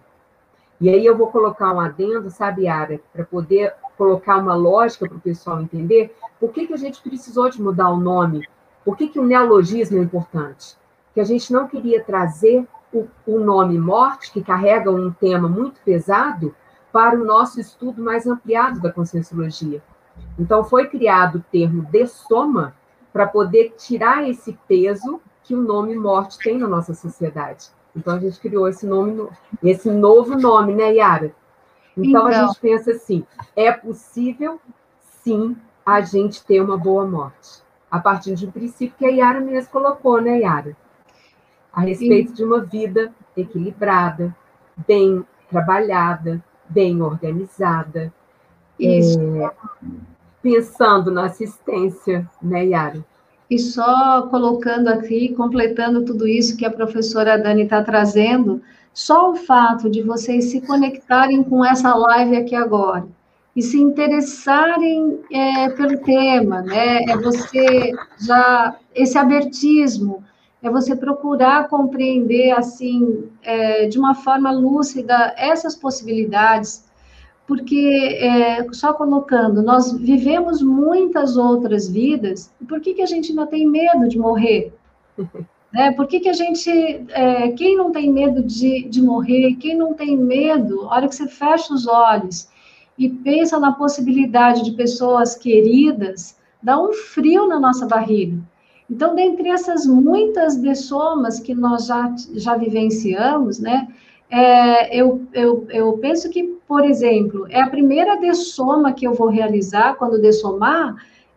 E aí eu vou colocar um adendo, sabe, Ara, para poder colocar uma lógica para o pessoal entender por que, que a gente precisou de mudar o nome, por que, que o neologismo é importante. Que a gente não queria trazer o, o nome morte, que carrega um tema muito pesado, para o nosso estudo mais ampliado da conscienciologia. Então, foi criado o termo de soma para poder tirar esse peso que o nome morte tem na nossa sociedade. Então a gente criou esse nome, esse novo nome, né, Yara? Então, então a gente pensa assim: é possível, sim, a gente ter uma boa morte. A partir de um princípio que a Yara mesmo colocou, né, Yara? A respeito sim. de uma vida equilibrada, bem trabalhada, bem organizada. Isso. É, pensando na assistência, né, Yara? E só colocando aqui, completando tudo isso que a professora Dani está trazendo, só o fato de vocês se conectarem com essa live aqui agora e se interessarem é, pelo tema, né? É você já esse abertismo, é você procurar compreender assim é, de uma forma lúcida essas possibilidades porque, é, só colocando, nós vivemos muitas outras vidas, por que, que a gente ainda tem medo de morrer? né? Por que, que a gente, é, quem não tem medo de, de morrer, quem não tem medo, a hora que você fecha os olhos e pensa na possibilidade de pessoas queridas, dá um frio na nossa barriga. Então, dentre essas muitas dessomas que nós já, já vivenciamos, né, é, eu, eu, eu penso que, por exemplo, é a primeira dessoma que eu vou realizar, quando dessomar,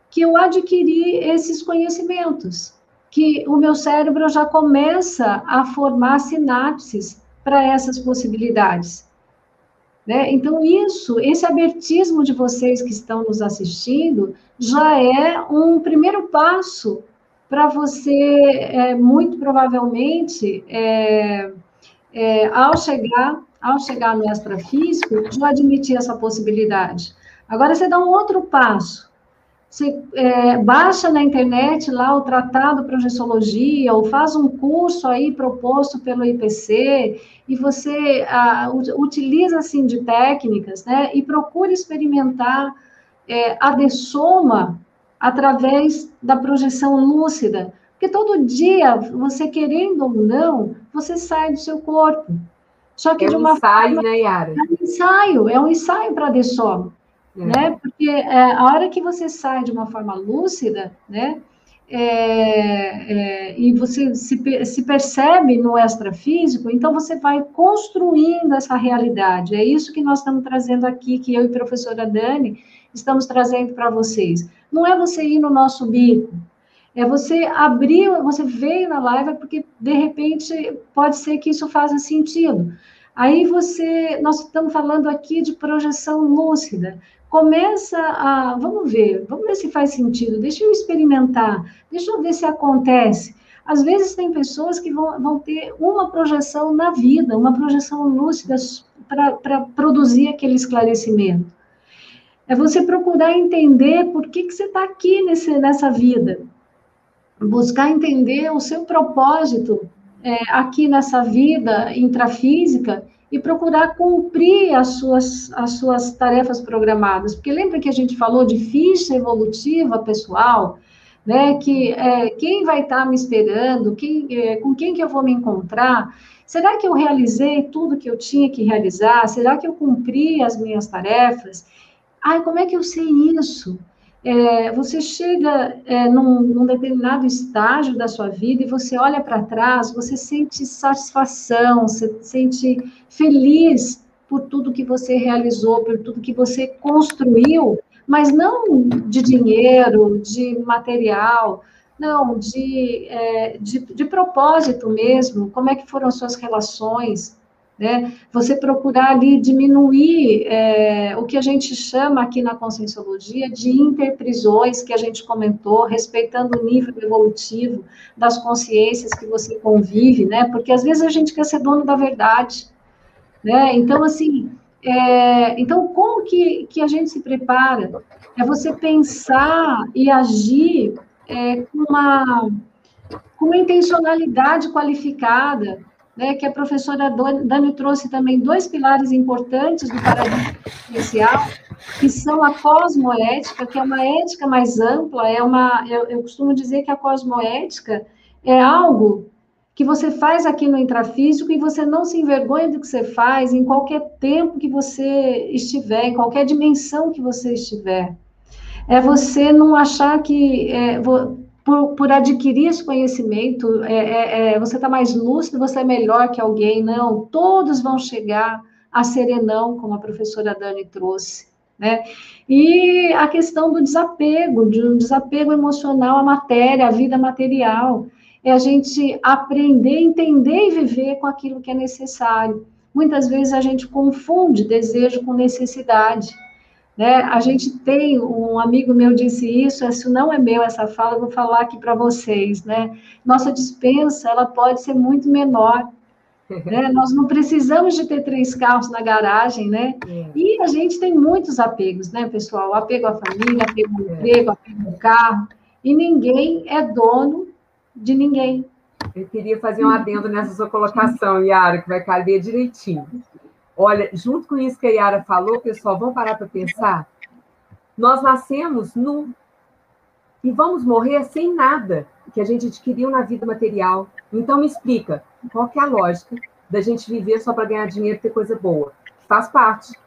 que eu adquiri esses conhecimentos, que o meu cérebro já começa a formar sinapses para essas possibilidades. Né? Então, isso, esse abertismo de vocês que estão nos assistindo, já é um primeiro passo para você, é, muito provavelmente, é, é, ao chegar ao chegar no extrafísico, já admitir essa possibilidade. Agora, você dá um outro passo. Você é, baixa na internet lá o Tratado Projeciologia, ou faz um curso aí proposto pelo IPC, e você a, utiliza, assim, de técnicas, né, e procura experimentar é, a dessoma através da projeção lúcida, porque todo dia, você querendo ou não, você sai do seu corpo. Só que é de uma um ensaio, forma, né, Yara? É um ensaio, é um ensaio para dessoma. É. Né? Porque é, a hora que você sai de uma forma lúcida, né? É, é, e você se, se, percebe no extrafísico, então você vai construindo essa realidade. É isso que nós estamos trazendo aqui, que eu e a professora Dani estamos trazendo para vocês. Não é você ir no nosso bico, é você abrir, você veio na live porque de repente pode ser que isso faça sentido. Aí você, nós estamos falando aqui de projeção lúcida começa a, vamos ver, vamos ver se faz sentido, deixa eu experimentar, deixa eu ver se acontece. Às vezes tem pessoas que vão, vão ter uma projeção na vida, uma projeção lúcida para produzir aquele esclarecimento. É você procurar entender por que, que você está aqui nesse, nessa vida. Buscar entender o seu propósito é, aqui nessa vida intrafísica e procurar cumprir as suas, as suas tarefas programadas. Porque lembra que a gente falou de ficha evolutiva pessoal, né? Que é, quem vai estar me esperando, quem, é, com quem que eu vou me encontrar? Será que eu realizei tudo que eu tinha que realizar? Será que eu cumpri as minhas tarefas? Ai, como é que eu sei isso? é, você chega é, num, num, determinado estágio da sua vida e você olha para trás, você sente satisfação, você sente feliz por tudo que você realizou, por tudo que você construiu, mas não de dinheiro, de material, não, de, é, de, de propósito mesmo, como é que foram as suas relações, né? Você procurar ali diminuir é, o que a gente chama aqui na conscienciologia de interprisões, que a gente comentou, respeitando o nível evolutivo das consciências que você convive, né? Porque às vezes a gente quer ser dono da verdade, né? Então, assim, é, então como que, que a gente se prepara? É você pensar e agir é, com, uma, com uma intencionalidade qualificada, né, que a professora Dani trouxe também dois pilares importantes do paradigma existencial, que são a cosmoética, que é uma ética mais ampla, é uma, eu, eu costumo dizer que a cosmoética é algo que você faz aqui no intrafísico e você não se envergonha do que você faz em qualquer tempo que você estiver, em qualquer dimensão que você estiver. É você não achar que é, por, por adquirir esse conhecimento, é, é, é você está mais lúcido, você é melhor que alguém. Não, todos vão chegar a serenão, como a professora Dani trouxe. Né? E a questão do desapego, de um desapego emocional à matéria, à vida material, é a gente aprender, entender e viver com aquilo que é necessário. Muitas vezes a gente confunde desejo com necessidade. Né? A gente tem, um amigo meu disse isso, isso não é meu essa fala, vou falar aqui para vocês, né? Nossa dispensa, ela pode ser muito menor, né? Nós não precisamos de ter três carros na garagem, né? É. E a gente tem muitos apegos, né, pessoal? Apego à família, apego ao é. emprego, apego ao carro, e ninguém é dono de ninguém. Eu queria fazer um adendo nessa sua colocação, Yara, que vai caber direitinho. Olha, junto com isso que a Yara falou, pessoal, vamos parar para pensar? Nós nascemos nu e vamos morrer sem nada que a gente adquiriu na vida material. Então, me explica, qual que é a lógica da gente viver só para ganhar dinheiro e ter coisa boa? Faz parte,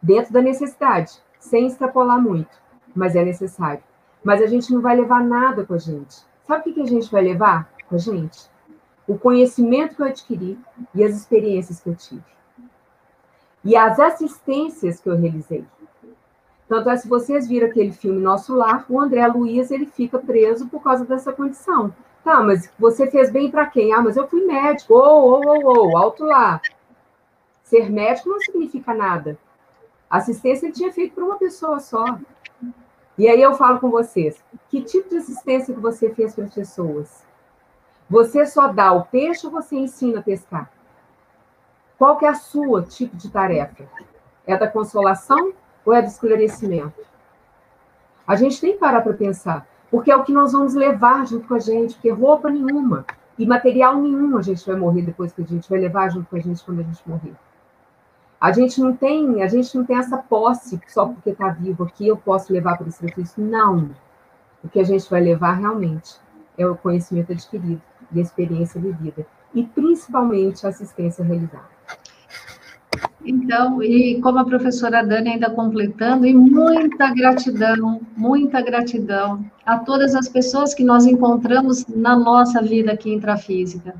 dentro da necessidade, sem extrapolar muito, mas é necessário. Mas a gente não vai levar nada com a gente. Sabe o que a gente vai levar com a gente? O conhecimento que eu adquiri e as experiências que eu tive. E as assistências que eu realizei. Tanto é, se vocês viram aquele filme Nosso Lar, o André Luiz, ele fica preso por causa dessa condição. Tá, mas você fez bem para quem? Ah, mas eu fui médico. Ô, ô, ô, ô, alto lá. Ser médico não significa nada. Assistência ele tinha feito para uma pessoa só. E aí eu falo com vocês, que tipo de assistência que você fez para as pessoas? Você só dá o peixe ou você ensina a pescar? Qual que é a sua tipo de tarefa? É da consolação ou é do esclarecimento? A gente tem que parar para pensar, porque é o que nós vamos levar junto com a gente, porque roupa nenhuma e material nenhum a gente vai morrer depois que a gente vai levar junto com a gente quando a gente morrer. A gente não tem, a gente não tem essa posse só porque está vivo aqui, eu posso levar para esse benefício. Não. O que a gente vai levar realmente é o conhecimento adquirido e a experiência vivida. E principalmente a assistência realizada. Então, e como a professora Dani ainda completando, e muita gratidão, muita gratidão a todas as pessoas que nós encontramos na nossa vida aqui intrafísica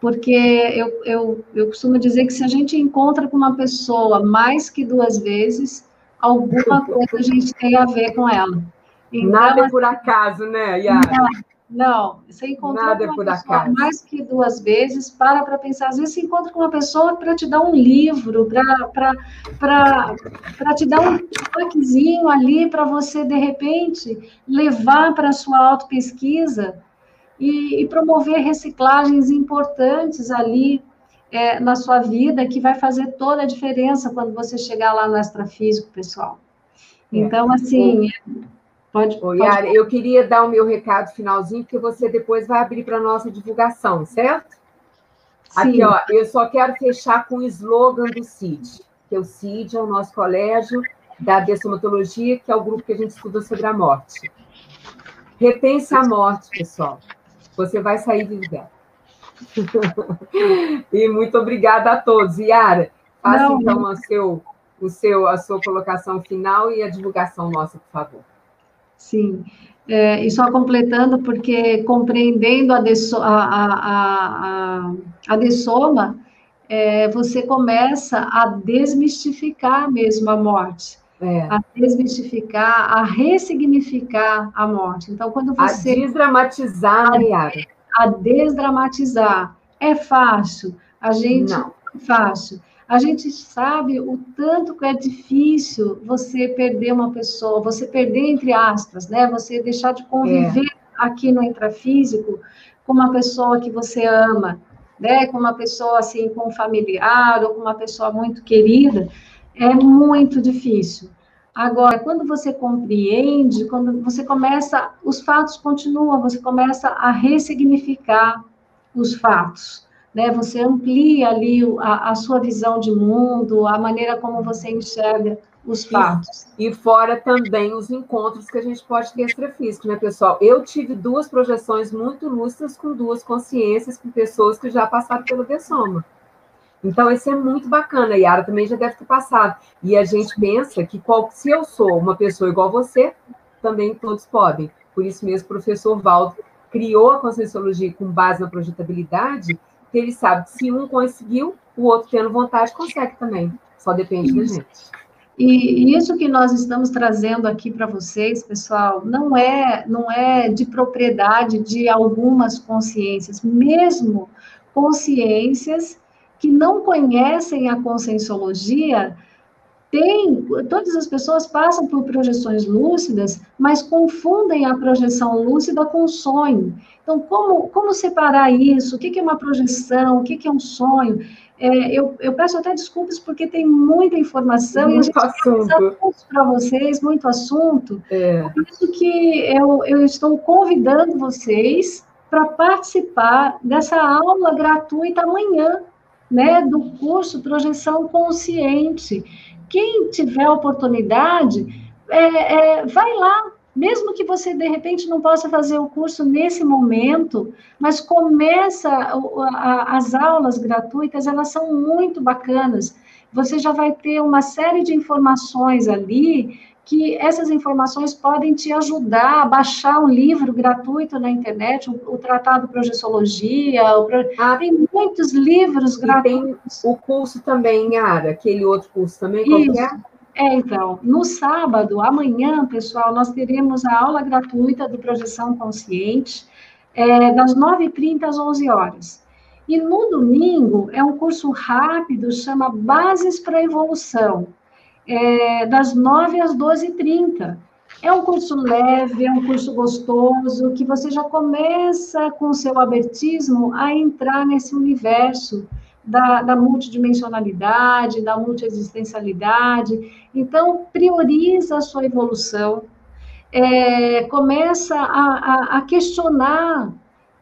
porque eu, eu, eu costumo dizer que se a gente encontra com uma pessoa mais que duas vezes, alguma coisa a gente tem a ver com ela. Então, Nada é por acaso, né, Yara? Não, você encontra Nada uma é pessoa acaso. mais que duas vezes, para para pensar. Às vezes você encontra com uma pessoa para te dar um livro, para te dar um toquezinho ali, para você, de repente, levar para a sua autopesquisa e, e promover reciclagens importantes ali é, na sua vida, que vai fazer toda a diferença quando você chegar lá no extrafísico, pessoal. É. Então, assim, pode, Ô, pode... Yara, eu queria dar o meu recado finalzinho, porque você depois vai abrir para a nossa divulgação, certo? Sim. Aqui, ó, eu só quero fechar com o slogan do CID, que o CID é o nosso colégio da dessomatologia, que é o grupo que a gente estuda sobre a morte. Repense a morte, pessoal. Você vai sair vivo dela. e muito obrigada a todos. Yara, faça Não, então a, seu, o seu, a sua colocação final e a divulgação nossa, por favor. Sim. É, e só completando, porque compreendendo a, deso, a, a, a, a dessoma, é, você começa a desmistificar mesmo a morte. É. a desmistificar, a ressignificar a morte. Então, quando você. A desdramatizar. A, a desdramatizar. É fácil. A gente. Não. É fácil. A gente sabe o tanto que é difícil você perder uma pessoa, você perder, entre aspas, né? Você deixar de conviver é. aqui no intrafísico com uma pessoa que você ama, né? Com uma pessoa assim, com um familiar ou com uma pessoa muito querida é muito difícil. Agora, quando você compreende, quando você começa, os fatos continuam, você começa a ressignificar os fatos, né? Você amplia ali a, a sua visão de mundo, a maneira como você enxerga os fatos. E, fora também os encontros que a gente pode ter extrafísicos, né, pessoal? Eu tive duas projeções muito lustras com duas consciências, com pessoas que já passaram pelo Dessoma. Então, isso é muito bacana. A Yara também já deve ter passado. E a gente pensa que qual, se eu sou uma pessoa igual você, também todos podem. Por isso mesmo, o professor Valdo criou a Conscienciologia com base na projetabilidade, que ele sabe que se um conseguiu, o outro tendo vontade consegue também. Só depende da gente. E isso que nós estamos trazendo aqui para vocês, pessoal, não é não é de propriedade de algumas consciências, mesmo consciências que não conhecem a conscienciologia, tem, todas as pessoas passam por projeções lúcidas, mas confundem a projeção lúcida com o sonho. Então, como, como separar isso? O que, é uma projeção? O que, é um sonho? É, eu, eu, peço até desculpas porque tem muita informação muito e a gente assunto para vocês, muito assunto. É. Por isso que eu, eu estou convidando vocês para participar dessa aula gratuita amanhã, né, do curso Projeção Consciente. Quem tiver oportunidade, é, é, vai lá, mesmo que você de repente não possa fazer o curso nesse momento, mas começa as aulas gratuitas, elas são muito bacanas. Você já vai ter uma série de informações ali que essas informações podem te ajudar a baixar um livro gratuito na internet, o, o Tratado de Projeciologia, o, ah, tem muitos livros gratuitos. tem o curso também, Yara, aquele outro curso também, qual Isso. é? É, então, no sábado, amanhã, pessoal, nós teremos a aula gratuita do Projeção Consciente, é, das 9h30 às 11 horas. E no domingo, é um curso rápido, chama Bases para a Evolução é, das 9 às 12h30. É um curso leve, é um curso gostoso, que você já começa com o seu abertismo a entrar nesse universo da, da multidimensionalidade, da multiexistencialidade. Então, prioriza a sua evolução, é, começa a, a, a questionar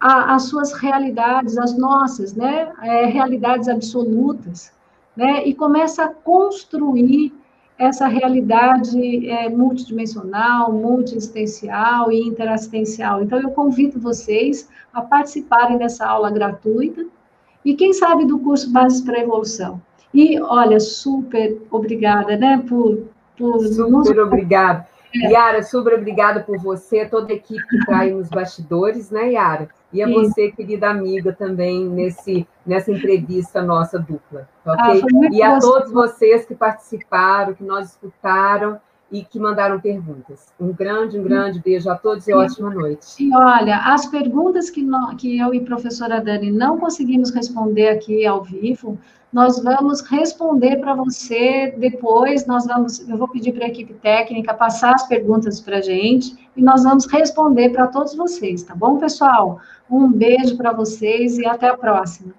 a, as suas realidades, as nossas, né? É, realidades absolutas, né? E começa a construir essa realidade é, multidimensional, multiexistencial e interassistencial. Então, eu convido vocês a participarem dessa aula gratuita e, quem sabe, do curso Bases para a Evolução. E, olha, super obrigada, né, por... por super nos... obrigada. É. Yara, super obrigada por você, toda a equipe que está aí nos bastidores, né, Yara? E a Sim. você, querida amiga, também nesse, nessa entrevista nossa dupla, ok? Ah, e a todos vocês que participaram, que nós escutaram e que mandaram perguntas. Um grande, um grande beijo a todos e ótima noite. E olha, as perguntas que, nós, que eu e a professora Dani não conseguimos responder aqui ao vivo, nós vamos responder para você depois. Nós vamos, eu vou pedir para a equipe técnica passar as perguntas para a gente e nós vamos responder para todos vocês, tá bom, pessoal? Um beijo para vocês e até a próxima.